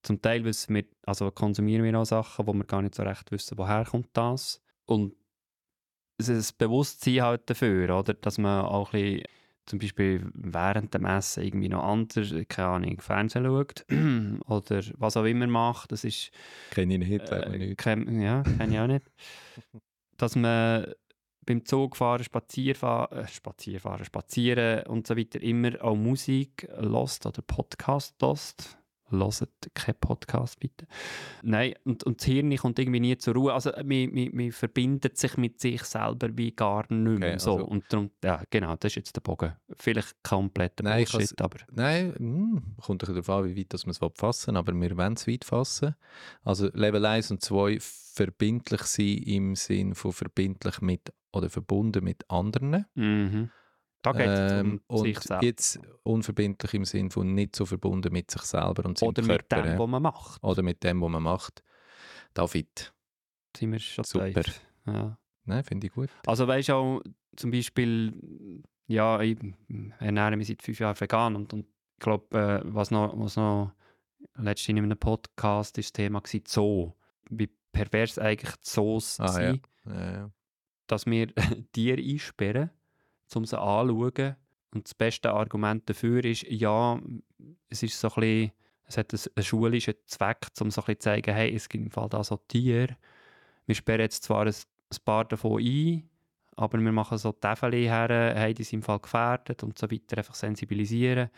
zum Teil wissen wir, also konsumieren wir auch Sachen, wo wir gar nicht so recht wissen, woher kommt das. Und es ist ein Bewusstsein halt dafür, oder? dass man auch ein bisschen, zum Beispiel während dem Essen irgendwie noch anders, keine Ahnung, Fernsehen schaut oder was auch immer macht. Das ist Kenne ich nicht, äh, kenn- ja, kenne ich auch nicht. Dass man beim Zugfahren, Spazierfahren, äh, Spazierfahren, Spazieren und so weiter immer auch Musik lost oder Podcast lost. Loset kein Podcast, bitte. Nein, und, und das Hirn kommt irgendwie nie zur Ruhe. Also, man, man, man verbindet sich mit sich selber wie gar nicht mehr. Okay, so. also- Und darum, ja, genau, das ist jetzt der Bogen. Vielleicht kompletter Nein, ich Bullshit, aber Nein, hm, kommt ein darauf an, wie weit man es fassen aber wir wollen es weit fassen. Also Level 1 und 2 verbindlich sein im Sinn von verbindlich mit oder verbunden mit anderen. mhm. da geht es Ähm, um sich und selber. jetzt unverbindlich im Sinn von nicht so verbunden mit sich selber und seinem Oder mit Körper. dem, was man macht. oder mit dem, was man macht. David. sind wir schon Super. tief. Ja. Nein, finde ich gut. Also weißt du auch, zum Beispiel, ja, ich ernähre mich seit fünf Jahren vegan und, und ich glaube, äh, was noch, was noch letztens in einem Podcast ist das Thema war, Zoo. Wie pervers eigentlich Zoos Ah, ja. sind, Ja, ja. Dass wir Tiere einsperren, um sie anzuschauen. Und das beste Argument dafür ist, ja, es ist so ein es hat einen, schulischen Zweck, um so zu zeigen, hey, es gibt im Fall da so Tiere. Wir sperren jetzt zwar ein paar davon ein, aber wir machen so Täfeli her, hey, die sind im Fall gefährdet und so weiter, einfach sensibilisieren.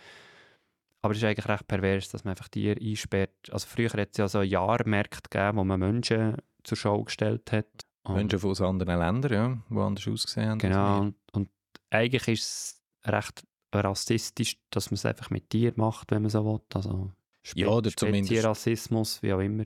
Aber es ist eigentlich recht pervers, dass man einfach Tiere einsperrt. Also früher hat es ja so Jahrmärkte gegeben, wo man Menschen zur Schau gestellt hat. Und- Menschen von aus anderen Ländern, ja, die anders ausgesehen haben. Genau. Und, und eigentlich ist es recht rassistisch, dass man es einfach mit Tieren macht, wenn man so will. Also Spe Ja, oder zumindest- Spezierassismus, wie auch immer.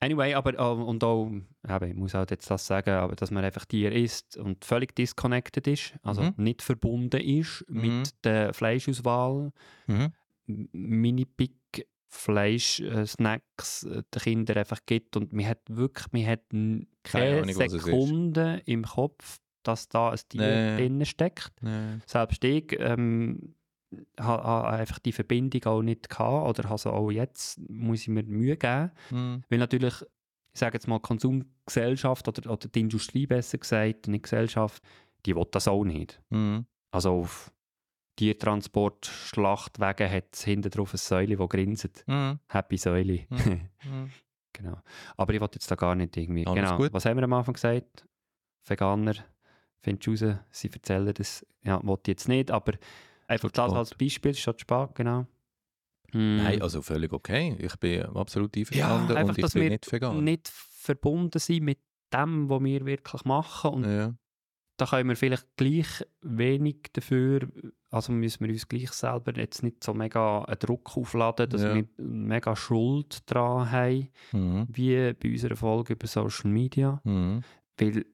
Anyway, aber äh, und auch, eben, ich muss auch jetzt das sagen, aber dass man einfach Tier isst und völlig disconnected ist, also Mhm. nicht verbunden ist Mhm. mit der Fleischauswahl, Mhm. Mini-Pick Fleisch, äh, Snacks äh, den Kindern einfach gibt und man hat wirklich, man hat Keine keine Ahnung. Sekunde im Kopf, dass da ein Tier Nee. drin steckt. Ja. Selbst ich ähm, habe ha einfach die Verbindung auch nicht gehabt oder habe sie auch jetzt, muss ich mir Mühe geben, Mhm. weil natürlich, ich sage jetzt mal Konsumgesellschaft oder, oder die Industrie besser gesagt, nicht Gesellschaft, die will das auch nicht. Mhm. Also auf Tiertransport, Schlachtwegen hat hinten drauf ein Säule, das grinset. Mhm. Happy Säule. Mhm. Mhm. genau. Aber ich wollte jetzt da gar nicht irgendwie. Alles genau. gut. Was haben wir am Anfang gesagt? Veganer, findest du raus, sie erzählen das. Ja, wollte ich jetzt nicht, aber einfach das als Beispiel, zu spät, genau. Mm. Nein, also völlig okay. Ich bin absolut ja, einverstanden einfach, und ich dass bin wir nicht vegan. nicht verbunden sind mit dem, was wir wirklich machen. Und ja. Da können wir vielleicht gleich wenig dafür, also müssen wir uns gleich selber jetzt nicht so mega einen Druck aufladen, dass Ja. wir mega Schuld dran haben, Mhm. wie bei unserer Folge über Social Media, Mhm. weil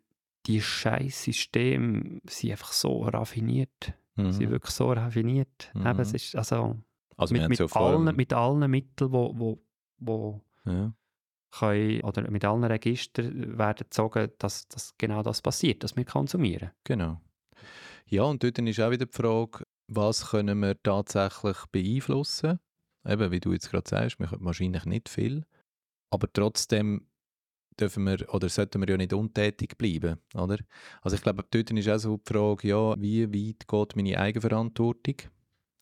die scheiß Systeme sind einfach so raffiniert, Mhm. sind wirklich so raffiniert. Mhm. Eben, es ist also Also mit, mit, allen, mit allen Mitteln, wo, wo, wo ja. Können, oder mit allen Registern werden gezogen, dass, dass genau das passiert, dass wir konsumieren. Genau. Ja, und dort ist auch wieder die Frage, was können wir tatsächlich beeinflussen? Eben, wie du jetzt gerade sagst, wir können wahrscheinlich nicht viel. Aber trotzdem dürfen wir oder sollten wir ja nicht untätig bleiben, oder? Also ich glaube, dort ist auch so die Frage, ja, wie weit geht meine Eigenverantwortung?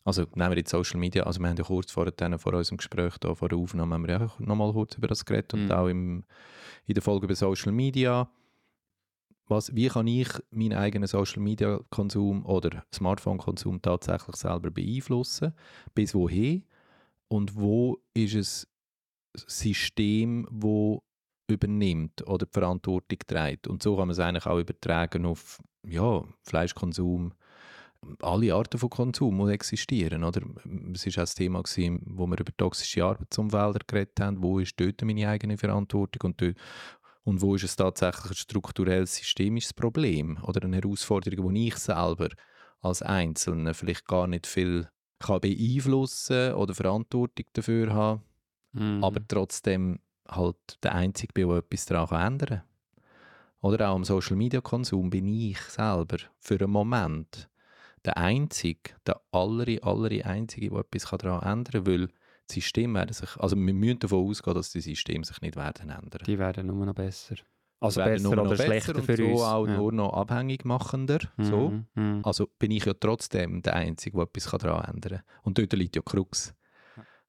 Also nehmen wir jetzt Social Media, also wir haben ja kurz vor, vor unserem Gespräch, da, vor der Aufnahme, haben wir ja nochmal kurz über das geredet und Mhm. auch im, in der Folge über Social Media. Was, wie kann ich meinen eigenen Social Media Konsum oder Smartphone Konsum tatsächlich selber beeinflussen? Bis wohin? Und wo ist es System, wo übernimmt oder die Verantwortung trägt? Und so kann man es eigentlich auch übertragen auf ja, Fleischkonsum, alle Arten von Konsum, existieren. Oder? Es war auch das Thema, gewesen, wo wir über toxische Arbeitsumfelder geredet haben. Wo ist dort meine eigene Verantwortung und, und wo ist es tatsächlich ein strukturelles systemisches Problem oder eine Herausforderung, die ich selber als Einzelner vielleicht gar nicht viel kann beeinflussen oder Verantwortung dafür haben, Mhm. aber trotzdem halt der Einzige bin, der etwas daran ändern kann. Oder auch am Social Media Konsum bin ich selber für einen Moment der Einzige, der aller, aller Einzige, der etwas daran ändern kann, weil die Systeme werden sich, also wir müssen davon ausgehen, dass die Systeme sich nicht werden ändern. Die werden nur noch besser. Also werden besser nur noch oder besser schlechter und für so uns. auch Ja. nur noch abhängig machender. So. Mhm, mhm. Also bin ich ja trotzdem der Einzige, der etwas daran ändern kann. Und dort liegt ja Krux.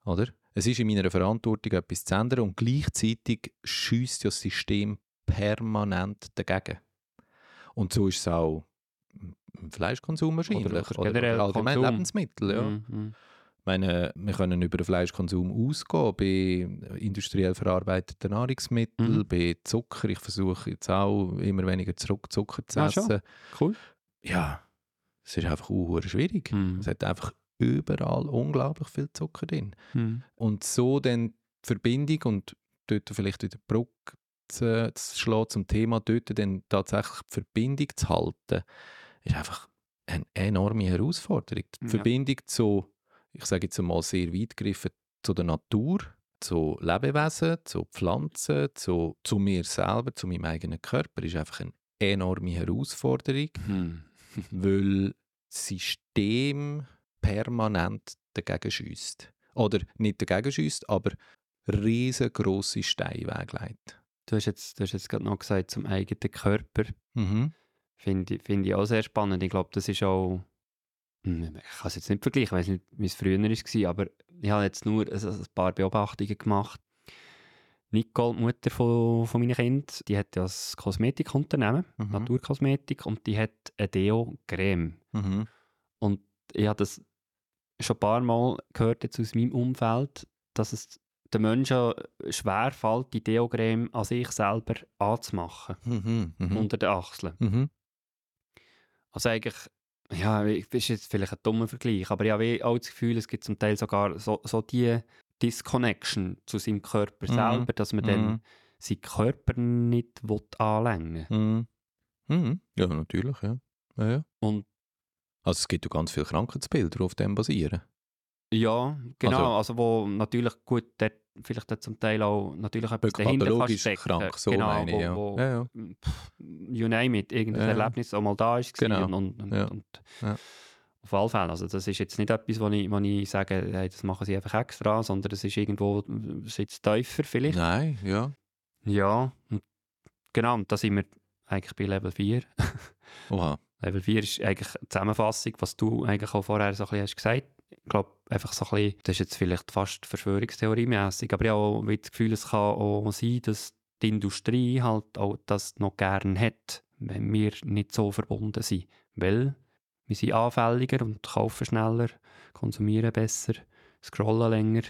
Oder? Es ist in meiner Verantwortung, etwas zu ändern und gleichzeitig schießt ja das System permanent dagegen. Und so ist es auch Fleischkonsum wahrscheinlich. Oder- oder generell allgemein Konsum. Lebensmittel. Ja. Mhm, mhm. Ich meine, wir können über den Fleischkonsum ausgehen, bei industriell verarbeiteten Nahrungsmitteln, Mhm. bei Zucker. Ich versuche jetzt auch immer weniger zurück Zucker zu Ah, schon? essen. Cool. Ja, es ist einfach auch schwierig. Mhm. Es hat einfach überall unglaublich viel Zucker drin. Mhm. Und so dann die Verbindung und dort vielleicht wieder die Brücke zu, zu schlagen zum Thema, dort dann tatsächlich die Verbindung zu halten, ist einfach eine enorme Herausforderung. Die Ja. Verbindung zu, ich sage jetzt mal sehr weit gegriffen, zu der Natur, zu Lebewesen, zu Pflanzen, zu, zu mir selber, zu meinem eigenen Körper, ist einfach eine enorme Herausforderung Mhm. weil das System permanent dagegen schießt. Oder nicht dagegen schießt, aber riesengroße Steine weglegt. Du hast jetzt, du hast jetzt gerade noch gesagt, zum eigenen Körper. Mhm. Finde ich, finde ich auch sehr spannend. Ich glaube, das ist auch. Hm, Ich kann es jetzt nicht vergleichen, ich weiß nicht, wie es früher war, aber ich habe jetzt nur ein, ein paar Beobachtungen gemacht. Nicole, die Mutter von, von meinen Kindern, die hat ja das Kosmetikunternehmen, Mhm. Naturkosmetik, und die hat eine Deo-Creme. Mhm. Und ich habe das schon ein paar Mal gehört jetzt aus meinem Umfeld, dass es den Menschen schwerfällt, die Deo-Creme an sich selber anzumachen, Mhm. Mhm. unter den Achseln. Mhm. Also eigentlich, ja, ich- das ist jetzt vielleicht ein dummer Vergleich, aber ich habe eh auch das Gefühl, es gibt zum Teil sogar so, so die Disconnection zu seinem Körper Mhm. selber, dass man dann Mhm. seinen Körper nicht will anlängen Mhm. Mhm. Ja, natürlich, ja. ja, ja. Und Also es gibt ja ganz viele Krankheitsbilder, die auf dem basieren. Ja, genau, also, wo natürlich gut, dort vielleicht dort zum Teil auch natürlich etwas dahinter kann stecken. krank, so genau, meine ich, wo, ja. Wo, Ja, ja. pff, you name it, irgendein Ja. Erlebnis auch mal da ist Genau, und, und, ja. und Ja. auf alle Fälle, also das ist jetzt nicht etwas, wo ich, wo ich sage, hey, das machen sie einfach extra, sondern es ist irgendwo, sitzt tiefer vielleicht. Nein, ja. Ja, und genau, und da sind wir eigentlich bei Level 4. Oha. Level 4 ist eigentlich eine Zusammenfassung, was du eigentlich auch vorher so ein bisschen hast gesagt Ich glaube, einfach so ein bisschen, das ist jetzt vielleicht fast Verschwörungstheorie-mässig, aber ich habe auch das Gefühl, es kann auch sein, dass die Industrie halt auch das noch gern hat, wenn wir nicht so verbunden sind. Weil wir sind anfälliger und kaufen schneller, konsumieren besser, scrollen länger.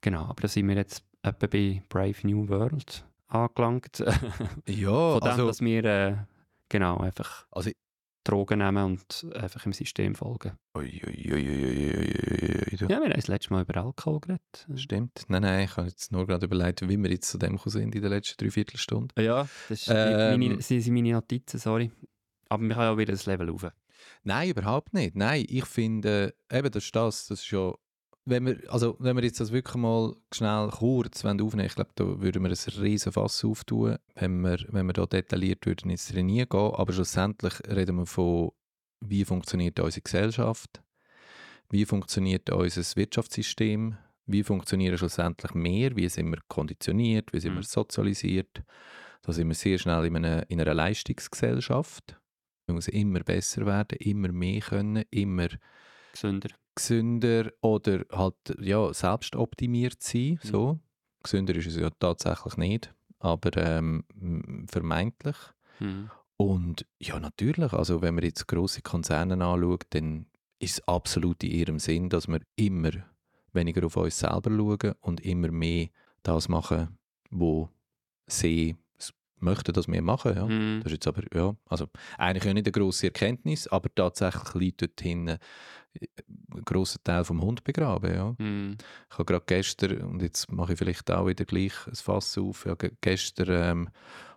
Genau, aber da sind wir jetzt etwa bei Brave New World angelangt. Ja, Von dem, also, dass wir äh, genau einfach also Drogen nehmen und einfach im System folgen. Ui. Ja, wir haben das letzte Mal über Alkohol geredet. Stimmt. Nein, nein, ich habe jetzt nur gerade überlegt, wie wir jetzt zu dem gekommen sind in der letzten Dreiviertelstunde. Ja, das ist Ähm, meine, sind meine Notizen, sorry. Aber wir können ja wieder das Level rauf. Nein, überhaupt nicht. Nein, ich finde, eben, das ist das. Das ist ja, wenn wir, also, wenn wir jetzt das wirklich mal schnell kurz aufnehmen ich glaube, da würden wir ein riesen Fass auftun, wenn wir, wenn wir da detailliert würden ins Trainieren gehen. Aber schlussendlich reden wir von, wie funktioniert unsere Gesellschaft, wie funktioniert unser Wirtschaftssystem, wie funktionieren schlussendlich wir, wie sind wir konditioniert, wie sind Mhm. wir sozialisiert. Da sind wir sehr schnell in einer, in einer Leistungsgesellschaft. Wir müssen immer besser werden, immer mehr können, immer Gesünder. Gesünder oder halt ja, selbst optimiert sein. Mhm. So. Gesünder ist es ja tatsächlich nicht, aber ähm, vermeintlich. Mhm. Und ja, natürlich, also wenn man jetzt grosse Konzerne anschaut, dann ist es absolut in ihrem Sinn, dass wir immer weniger auf uns selber schauen und immer mehr das machen, wo sie möchten, dass wir machen. Ja. Mhm. Das ist jetzt aber, ja, also eigentlich ja nicht eine grosse Erkenntnis, aber tatsächlich liegt dort hinten äh, ein grosser Teil vom Hund begraben. Ja. Mhm. Ich habe gerade gestern, und jetzt mache ich vielleicht auch wieder gleich ein Fass auf, ja, ge- gestern ähm,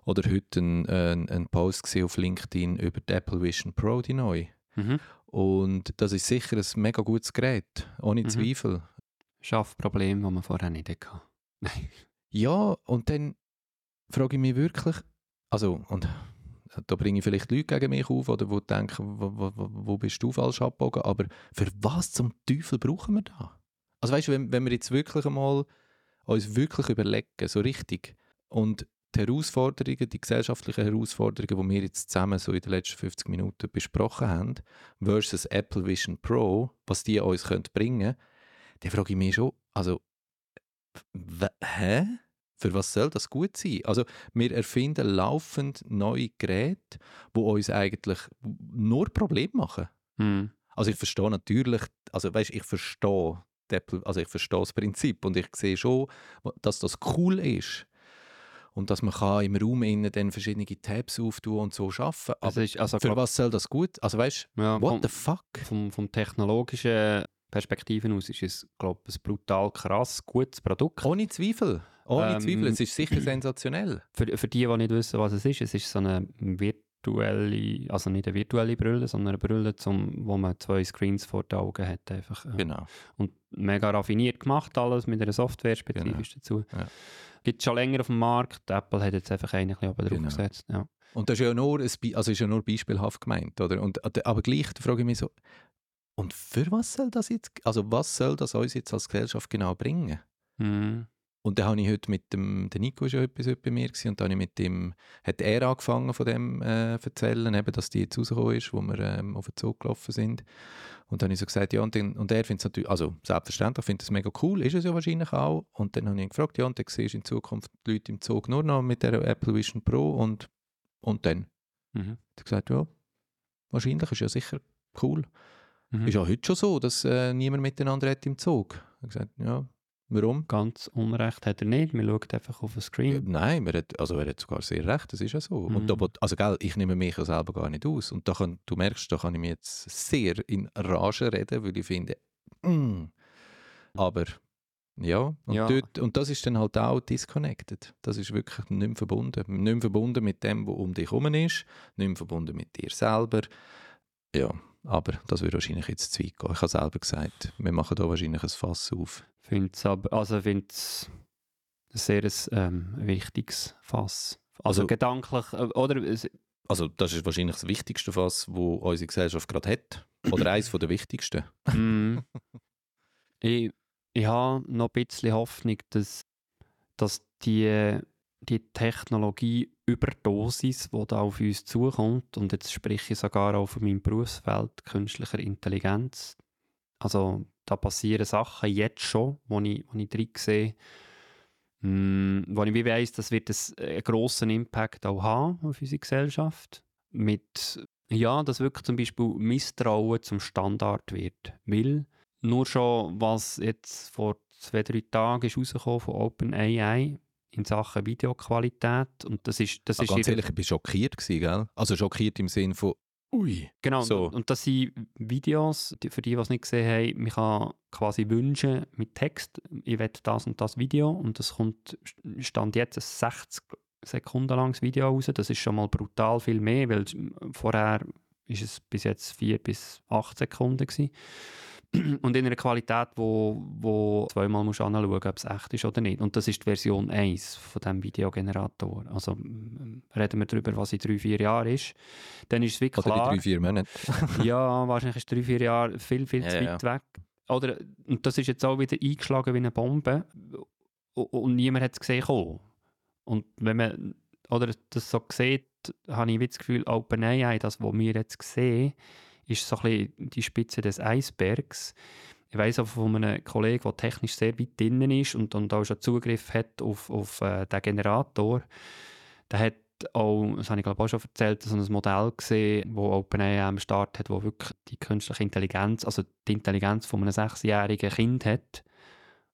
oder heute einen ein, ein Post gesehen auf LinkedIn über die Apple Vision Pro, die neue. Mhm. Und das ist sicher ein mega gutes Gerät, ohne Mhm. Zweifel. Schafft Probleme, die man vorher nicht hatte. Nein. Ja, und dann frage ich mich wirklich, also, und da bringe ich vielleicht Leute gegen mich auf, oder die denken, wo, wo, wo- wo bist du falsch abgebogen, aber für was zum Teufel brauchen wir da? Also weißt du, wenn, wenn wir jetzt wirklich einmal uns wirklich überlegen, so richtig, und die Herausforderungen, die gesellschaftlichen Herausforderungen, die wir jetzt zusammen so in den letzten 50 Minuten besprochen haben, versus Apple Vision Pro, was die uns können bringen dann frage ich mich schon, also, hä? Für was soll das gut sein? Also, wir erfinden laufend neue Geräte, die uns eigentlich nur Probleme machen. Mhm. Also ich verstehe natürlich, also weißt, ich verstehe, also ich verstehe das Prinzip und ich sehe schon, dass das cool ist und dass man kann im Raum innen dann verschiedene Tabs auftun und so arbeiten. Aber Also also für was soll das gut? Also weißt, ja, what vom, the fuck? vom, vom technologischen Perspektiven aus ist es, glaube ich, ein brutal krass gutes Produkt. Ohne Zweifel, ohne Ähm, Zweifel, es ist sicher sensationell. Für, für die, die nicht wissen, was es ist, es ist so eine virtuelle, also nicht eine virtuelle Brille, sondern eine Brille, zum, wo man zwei Screens vor den Augen hat. Einfach. äh, Genau. Und mega raffiniert gemacht alles, mit einer Software spezifisch dazu. Ja. Gibt es schon länger auf dem Markt. Apple hat jetzt einfach bisschen oben drauf Genau. gesetzt. Ja. Und das ist ja nur, ein, Be- also ist ja nur beispielhaft gemeint, oder? Und, äh, aber gleich frage ich mich so, und für was soll das jetzt, also was soll das uns jetzt als Gesellschaft genau bringen? Mhm. Und dann habe ich heute mit dem, der Nico ja etwas bei mir gewesen, und dann habe ich mit dem, hat er angefangen von dem äh, erzählen, eben, dass die jetzt rausgekommen ist, wo wir ähm, auf den Zug gelaufen sind. Und dann habe ich so gesagt, ja, und, dann, und er findet es natürlich, also selbstverständlich findet es mega cool, ist es ja wahrscheinlich auch. Und dann habe ich ihn gefragt, ja, und dann siehst du in Zukunft die Leute im Zug nur noch mit der Apple Vision Pro und, und dann? Mhm. Er hat gesagt, ja, wahrscheinlich ist ja sicher cool. Mhm. Ist ja heute schon so, dass äh, niemand miteinander redet im Zug. Er hat gesagt, ja, warum? Ganz Unrecht hat er nicht. Man schaut einfach auf den Ja, Screen. nein, er hat, also er hat sogar sehr recht, das ist ja so. Mhm. Und da, wo- also gell, ich nehme mich ja selber gar nicht aus. Und da kann, du merkst, da kann ich mich jetzt sehr in Rage reden, weil ich finde, mm. aber ja, und, Ja. Dort, und das ist dann halt auch disconnected. Das ist wirklich nicht mehr verbunden. Nicht mehr verbunden mit dem, was um dich herum ist, nicht mehr verbunden mit dir selber. Ja, aber das würde wahrscheinlich jetzt zu weit gehen. Ich habe selber gesagt, wir machen da wahrscheinlich ein Fass auf. Find's aber, also finde es ein sehr ähm, wichtiges Fass. Also, Also- gedanklich, äh, oder? Es, Also das ist wahrscheinlich das wichtigste Fass, wo unsere Gesellschaft gerade hat. Oder eines der wichtigsten. mm, ich ich habe noch ein bisschen Hoffnung, dass, dass die, die Technologie-Überdosis, die da auf uns zukommt, und jetzt spreche ich sogar auch von meinem Berufsfeld künstlicher Intelligenz, also da passieren Sachen jetzt schon, wo ich, ich drin sehe, Mm, wo ich weiss, das wird einen grossen Impact auch haben auf unsere Gesellschaft. Mit, ja, dass wirklich zum Beispiel Misstrauen zum Standard wird. Weil nur schon, was jetzt vor zwei, drei Tagen ist rausgekommen von OpenAI in Sachen Videoqualität und das ist, das Ah, ist ganz ehrlich, ich bin schockiert gewesen, gell? Also schockiert im Sinn von, ui. Genau, So. und, und das sind Videos, für die, die es nicht gesehen haben, man kann quasi wünschen mit Text, ich will das und das Video und das kommt, stand jetzt ein 60 Sekunden langes Video raus, das ist schon mal brutal viel mehr, weil vorher ist es bis jetzt 4 bis 8 Sekunden gewesen. Und in einer Qualität, wo, wo zweimal musst anschauen musst, ob es echt ist oder nicht. Und das ist die Version 1 von diesem Videogenerator. Also mm, reden wir darüber, was in drei, vier Jahren ist. Dann ist es wirklich Oder klar. in drei, vier Monaten. ja, wahrscheinlich ist drei, vier Jahre viel, viel zu Ja, weit weg. Oder, und das ist jetzt auch wieder eingeschlagen wie eine Bombe. Und, niemand hat es gesehen kommen. Und wenn man oder das so sieht, habe ich das Gefühl, OpenAI, das, was wir jetzt sehen, ist so ein bisschen die Spitze des Eisbergs. Ich weiss auch von einem Kollegen, der technisch sehr weit drinnen ist und, und auch schon Zugriff hat auf, auf äh, den Generator. Der hat auch, das habe ich glaube auch schon erzählt, so ein Modell gesehen, wo OpenAI am Start hat, wo wirklich die künstliche Intelligenz, also die Intelligenz von einem sechsjährigen Kind hat,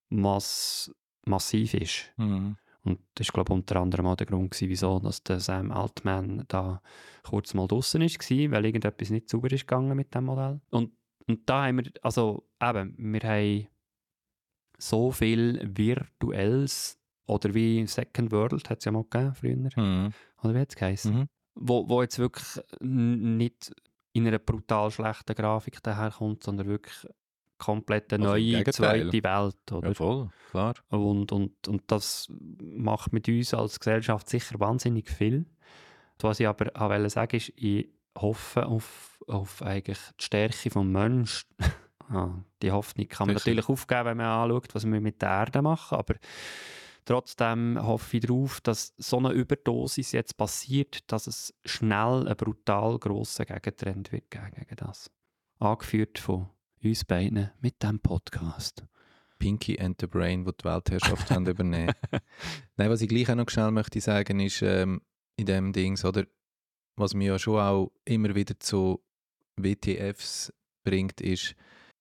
was massiv ist. Mhm. Und das war, glaube ich, unter anderem auch der Grund, gewesen, wieso dass der Sam Altman da kurz mal draußen war, weil irgendetwas nicht sauber ist gegangen mit dem Modell. Und, und da haben wir, also eben, wir haben so viel Virtuelles, oder wie Second World, hat es ja mal gegeben früher, Mhm. oder wie hat es geheißen? Mhm. Wo, wo jetzt wirklich nicht in einer brutal schlechten Grafik daherkommt, sondern wirklich komplett eine Also neue zweite Welt, oder? Ja, voll, klar. Und, und, und das macht mit uns als Gesellschaft sicher wahnsinnig viel. Was ich aber auch wollte sagen ist, ich hoffe auf, auf eigentlich die Stärke des Menschen. ah, die Hoffnung kann man Sicher. natürlich aufgeben, wenn man anschaut, was wir mit der Erde machen, aber trotzdem hoffe ich darauf, dass so eine Überdosis jetzt passiert, dass es schnell einen brutal grossen Gegentrend wird gegen das. Angeführt von uns beiden mit diesem Podcast. Pinky and the Brain, die die Weltherrschaft haben übernehmen. Nein, was ich gleich auch noch schnell möchte sagen, ist ähm, in dem Dings, oder was mir ja schon auch immer wieder zu WTFs bringt, ist,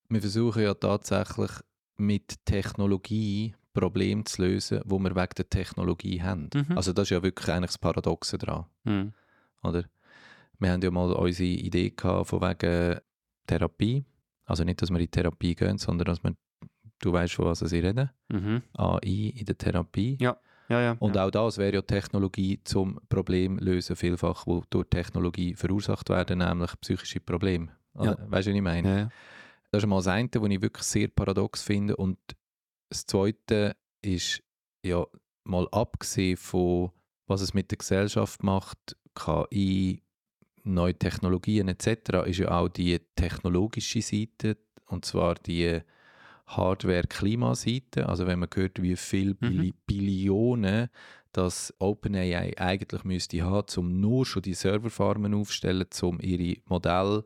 wir versuchen ja tatsächlich mit Technologie Probleme zu lösen, wo wir wegen der Technologie haben. Mhm. Also das ist ja wirklich eigentlich das Paradoxe daran. Hm. Oder? Wir haben ja mal unsere Idee gehabt von wegen Therapie. Also nicht, dass wir in Therapie gehen, sondern dass wir, du weißt, von was ich rede, Mhm. AI in der Therapie. Ja. Ja, ja. Und ja. auch das wäre ja Technologie zum Problem lösen, vielfach, wo durch Technologie verursacht werden, nämlich psychische Probleme. Oder? Weißt du, was ich meine? Das ist mal das eine, was ich wirklich sehr paradox finde. Und das Zweite ist, ja, mal abgesehen von, was es mit der Gesellschaft macht, KI, neue Technologien etc., ist ja auch die technologische Seite, und zwar die Hardware-Klimaseite. Also wenn man hört, wie viel Billi- Billionen das OpenAI eigentlich müsste haben, um nur schon die Serverfarmen aufzustellen, um ihre Modelle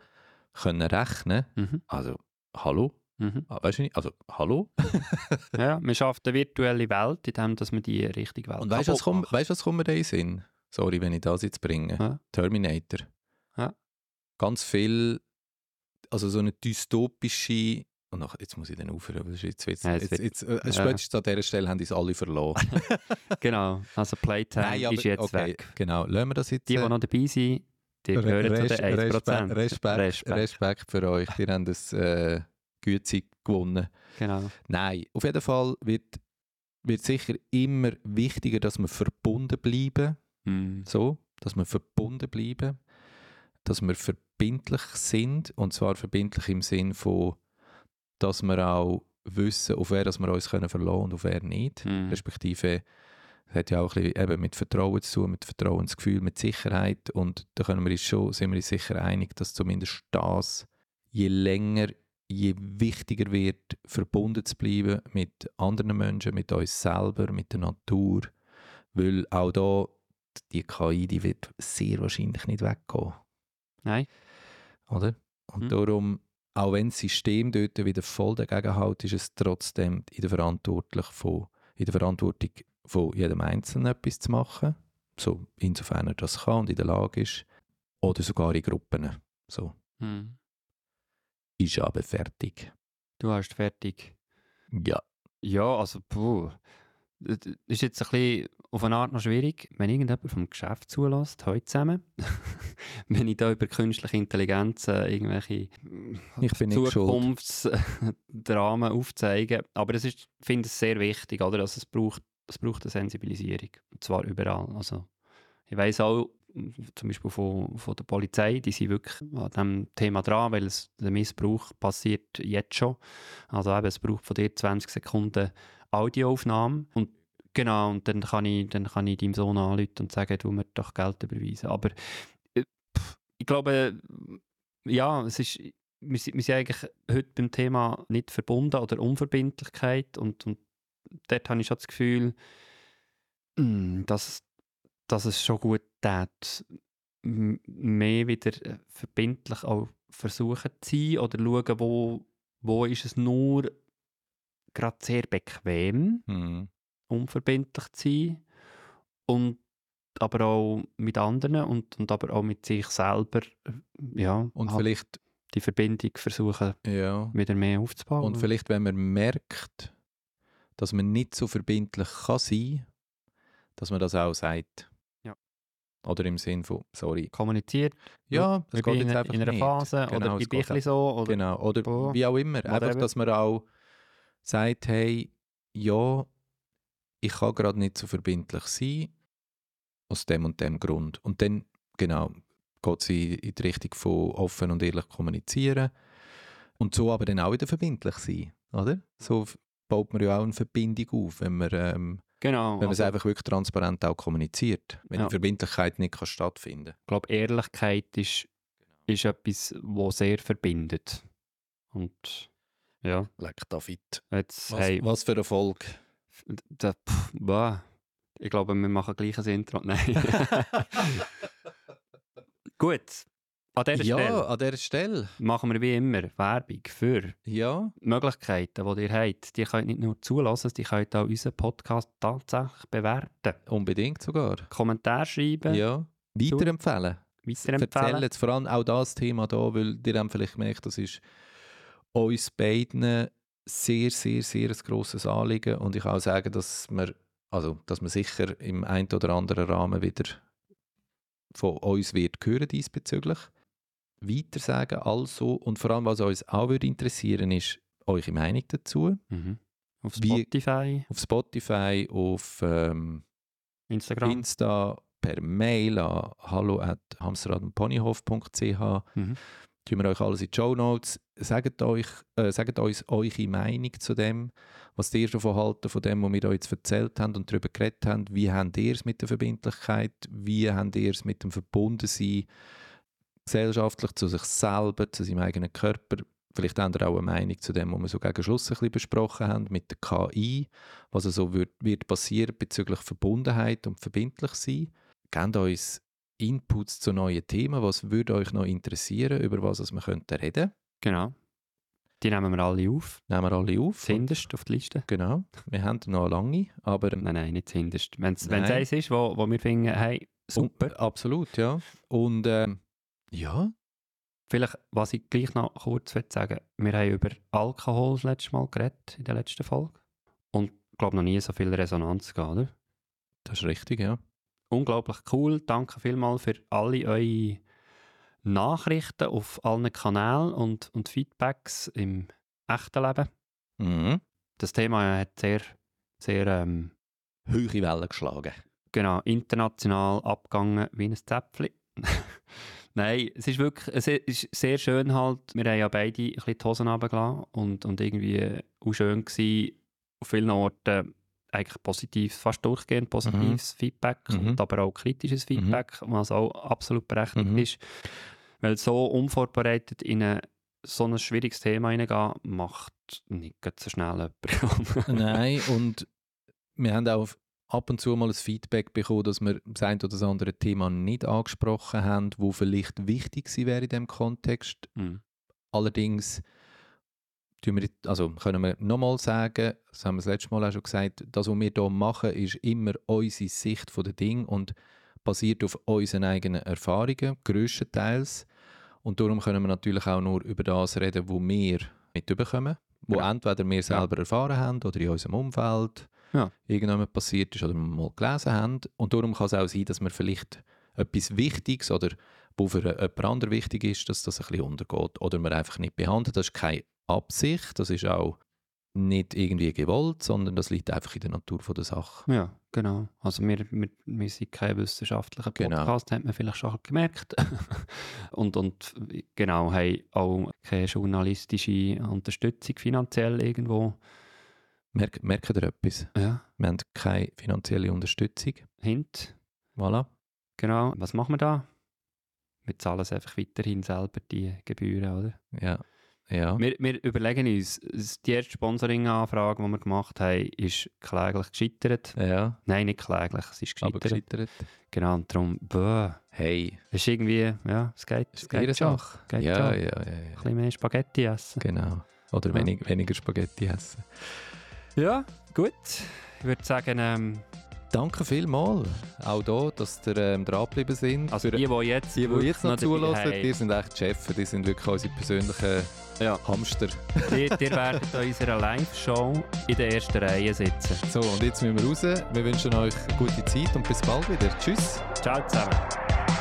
können rechnen. Mhm. Also, hallo? Mhm. Ah, Weißt du nicht? Also, hallo? ja, man schafft eine virtuelle Welt, indem dass man die richtige Welt Und weißt du, was, kommt- weißt was kommt mir da in Sinn? Sorry, wenn ich das jetzt bringe. Ja. Terminator. Ja. Ganz viel, also so eine dystopische. Und nach, jetzt muss ich dann aufhören, weil jetzt, jetzt, Ja, es jetzt, jetzt, äh, ja. spätestens an dieser Stelle haben die es alle verloren. Genau, also Playtime Nein, aber- ist jetzt okay, weg. Genau, lassen wir das jetzt. Die, die äh, noch dabei sind, die Re- gehören zu Res- den 1%. Respekt, Respekt, Respekt für euch. Ihr habt das äh, Güte gewonnen. Genau. Nein, auf jeden Fall wird, wird sicher immer wichtiger, dass wir verbunden bleiben. Mhm. So, dass wir verbunden bleiben, dass wir verbindlich sind und zwar verbindlich im Sinn von, dass wir auch wissen, auf wer dass wir uns können verlassen und auf wer nicht. Mhm. Respektive, es hat ja auch ein bisschen eben mit Vertrauen zu tun, mit Vertrauensgefühl, mit Sicherheit und da können wir uns schon, sind wir uns sicher einig, dass zumindest das je länger, je wichtiger wird, verbunden zu bleiben mit anderen Menschen, mit uns selber, mit der Natur, weil auch da die KI, die wird sehr wahrscheinlich nicht weggehen, Nein. oder? Und Mhm. darum, auch wenn das System dort wieder voll dagegen hält, ist es trotzdem in der, verantwortlich von, in der Verantwortung von jedem Einzelnen etwas zu machen, so insofern er das kann und in der Lage ist, oder sogar in Gruppen. So, Mhm. ist aber fertig. Du hast fertig. Ja. Ja, also, puh. Das ist jetzt ein bisschen auf eine Art noch schwierig, wenn irgendjemand vom Geschäft zulässt, heute zusammen. wenn ich da über künstliche Intelligenz äh, irgendwelche. Zukunftsdramen aufzeige. Aber es ist, ich finde es sehr wichtig, oder? Also es braucht, es braucht eine Sensibilisierung. Und zwar überall. Also, ich weiss auch, zum Beispiel von, von der Polizei, die sind wirklich an diesem Thema dran, weil es, der Missbrauch passiert jetzt schon. Also eben, es braucht von dir 20 Sekunden Audioaufnahme und genau, und dann kann ich, dann kann ich deinem Sohn anrufen und sagen, du mir doch Geld überweisen. Aber äh, ich glaube, ja, es ist, wir, wir sind eigentlich heute beim Thema nicht verbunden oder Unverbindlichkeit und, und dort habe ich schon das Gefühl, mm, dass, dass es schon gut tät, mehr wieder äh, verbindlich auch versuchen zu sein oder schauen, wo, wo ist es nur gerade sehr bequem, Mhm. unverbindlich zu sein und aber auch mit anderen und, und aber auch mit sich selber äh, ja, Und halt vielleicht, die Verbindung versuchen ja, wieder mehr aufzubauen. und vielleicht, wenn man merkt, dass man nicht so verbindlich kann sein, dass man das auch sagt. Ja. Oder im Sinn von, sorry. kommuniziert, Ja, es geht in, jetzt einer- einfach in einer nicht. Phase Genau, oder ich bin ein geht bisschen so oder Genau, oder wie auch immer. Einfach, dass man auch sagt, hey, ja, ich kann gerade nicht so verbindlich sein, aus dem und dem Grund. Und dann, genau, geht sie in die Richtung von offen und ehrlich kommunizieren und so aber dann auch wieder verbindlich sein, oder? So baut man ja auch eine Verbindung auf, wenn man, ähm, genau. wenn man es also, einfach wirklich transparent auch kommuniziert, wenn Ja. die Verbindlichkeit nicht kann stattfinden ich glaube, Ehrlichkeit ist, ist etwas, was sehr verbindet. Und ja, Leck David. jetzt, Was, hey, was für Erfolg. da, pff, bah. ich glaube, wir machen gleich ein Intro. Nein. Gut, an dieser Ja, Stelle an dieser Stelle. machen wir wie immer Werbung für Ja, Möglichkeiten, die ihr habt. Die könnt nicht nur zulassen, die könnt auch unseren Podcast tatsächlich bewerten. unbedingt sogar. Kommentar schreiben, Ja. Weiterempfehlen. weiterempfehlen. Erzählen jetzt vor allem auch das Thema da, weil ihr haben vielleicht gemerkt, das ist uns beiden sehr, sehr, sehr ein grosses Anliegen und ich kann auch sagen, dass wir, also, dass man sicher im einen oder anderen Rahmen wieder von uns wird hören diesbezüglich. Weiter sagen also und vor allem, was uns auch würde interessieren, ist eure Meinung dazu. Mhm. Auf Wie- Spotify, Auf Spotify, auf ähm, Instagram. Insta, per Mail an hallo at hamsterradponyhof.ch Mhm. Tun wir euch alles in die Show Notes. Sagt, euch, äh, sagt uns eure Meinung zu dem, was ihr davon haltet, von dem, was wir euch jetzt erzählt haben und darüber geredet haben. Wie habt ihr es mit der Verbindlichkeit? Wie habt ihr es mit dem Verbundensein gesellschaftlich zu sich selber, zu seinem eigenen Körper? Vielleicht habt ihr auch eine Meinung zu dem, was wir so gegen Schluss ein bisschen besprochen haben, mit der KI, was also wird, wird passieren bezüglich Verbundenheit und verbindlich sein. Gebt uns Inputs zu neuen Themen. Was würde euch noch interessieren, über was wir könnten reden? Genau. Die nehmen wir alle auf. Nehmen wir alle auf. Zuhinterst auf die Liste. Genau. Wir haben noch lange, aber Nein, nein, nicht zuhinterst. Wenn es eins ist, wo, wo wir finden, hey, super. Und, absolut, ja. Und ähm, ja, Vielleicht, was ich gleich noch kurz sagen wir haben über Alkohol das letzte Mal geredet, in der letzten Folge. Und ich glaube, noch nie so viel Resonanz gehabt, oder? das ist richtig, ja. Unglaublich cool. Danke vielmals für alle eure Nachrichten auf allen Kanälen und, und Feedbacks im echten Leben. Mhm. Das Thema hat sehr, sehr ähm, Höhere Wellen geschlagen. genau, international abgegangen wie ein Zäpfchen. Nein, es ist wirklich es ist sehr schön halt. Wir haben ja beide ein bisschen die Hosen runtergelassen und, und irgendwie auch schön gewesen, auf vielen Orten eigentlich positives, fast durchgehend positives Feedback Mhm. und aber auch kritisches Feedback, was auch absolut berechtigt Mhm. ist. Weil so unvorbereitet in ein, so ein schwieriges Thema hineingehen, macht nicht so schnell jemand. Nein, und wir haben auch ab und zu mal ein Feedback bekommen, dass wir das ein oder das andere Thema nicht angesprochen haben, wo vielleicht wichtig gewesen wäre in diesem Kontext. Mhm. Allerdings wir, also können wir nochmal sagen, das haben wir das letzte Mal auch schon gesagt, das, was wir hier machen, ist immer unsere Sicht der Dinge und basiert auf unseren eigenen Erfahrungen, grösstenteils. Und darum können wir natürlich auch nur über das reden, wo wir mitbekommen, wo Ja. entweder wir selber erfahren haben oder in unserem Umfeld Ja. irgendjemand passiert ist oder wir mal gelesen haben. Und darum kann es auch sein, dass wir vielleicht etwas Wichtiges oder wo für jemand anderes wichtig ist, dass das ein bisschen untergeht oder man einfach nicht behandelt. Das ist keine Absicht, das ist auch nicht irgendwie gewollt, sondern das liegt einfach in der Natur von der Sache. Ja, genau. Also wir, wir, wir sind kein wissenschaftlicher Genau. Podcast, hat man vielleicht schon gemerkt. und, und genau, haben auch keine journalistische Unterstützung finanziell irgendwo. Merk, merkt ihr etwas? Ja, Wir haben keine finanzielle Unterstützung. Hint. Voilà. Genau. Was machen wir da? Wir zahlen es einfach weiterhin selber, die Gebühren, oder? Ja. ja. Wir, wir überlegen uns, die erste Sponsoring-Anfrage, die wir gemacht haben, ist kläglich gescheitert. Ja, Nein, nicht kläglich, es ist aber gescheitert. gescheitert. Genau, und darum, bäh, Hey, es ist irgendwie, ja, es geht, es geht schon. Sache. Geht Ja, schon. ja, ja, Ein ja. bisschen mehr Spaghetti essen. Genau. Oder Ja. wenig, weniger Spaghetti essen. Ja, gut. Ich würde sagen, ähm, Danke vielmals. Auch da, dass ihr ähm, dran geblieben sind. also Für die, die jetzt, die, die jetzt noch dabei zulassen, die sind echt die Chefs. Die sind wirklich unsere persönlichen Ja. Hamster. die, die werden an unserer Live-Show in der ersten Reihe sitzen. So, und jetzt müssen wir raus. Wir wünschen euch eine gute Zeit und bis bald wieder. Tschüss. Ciao zusammen.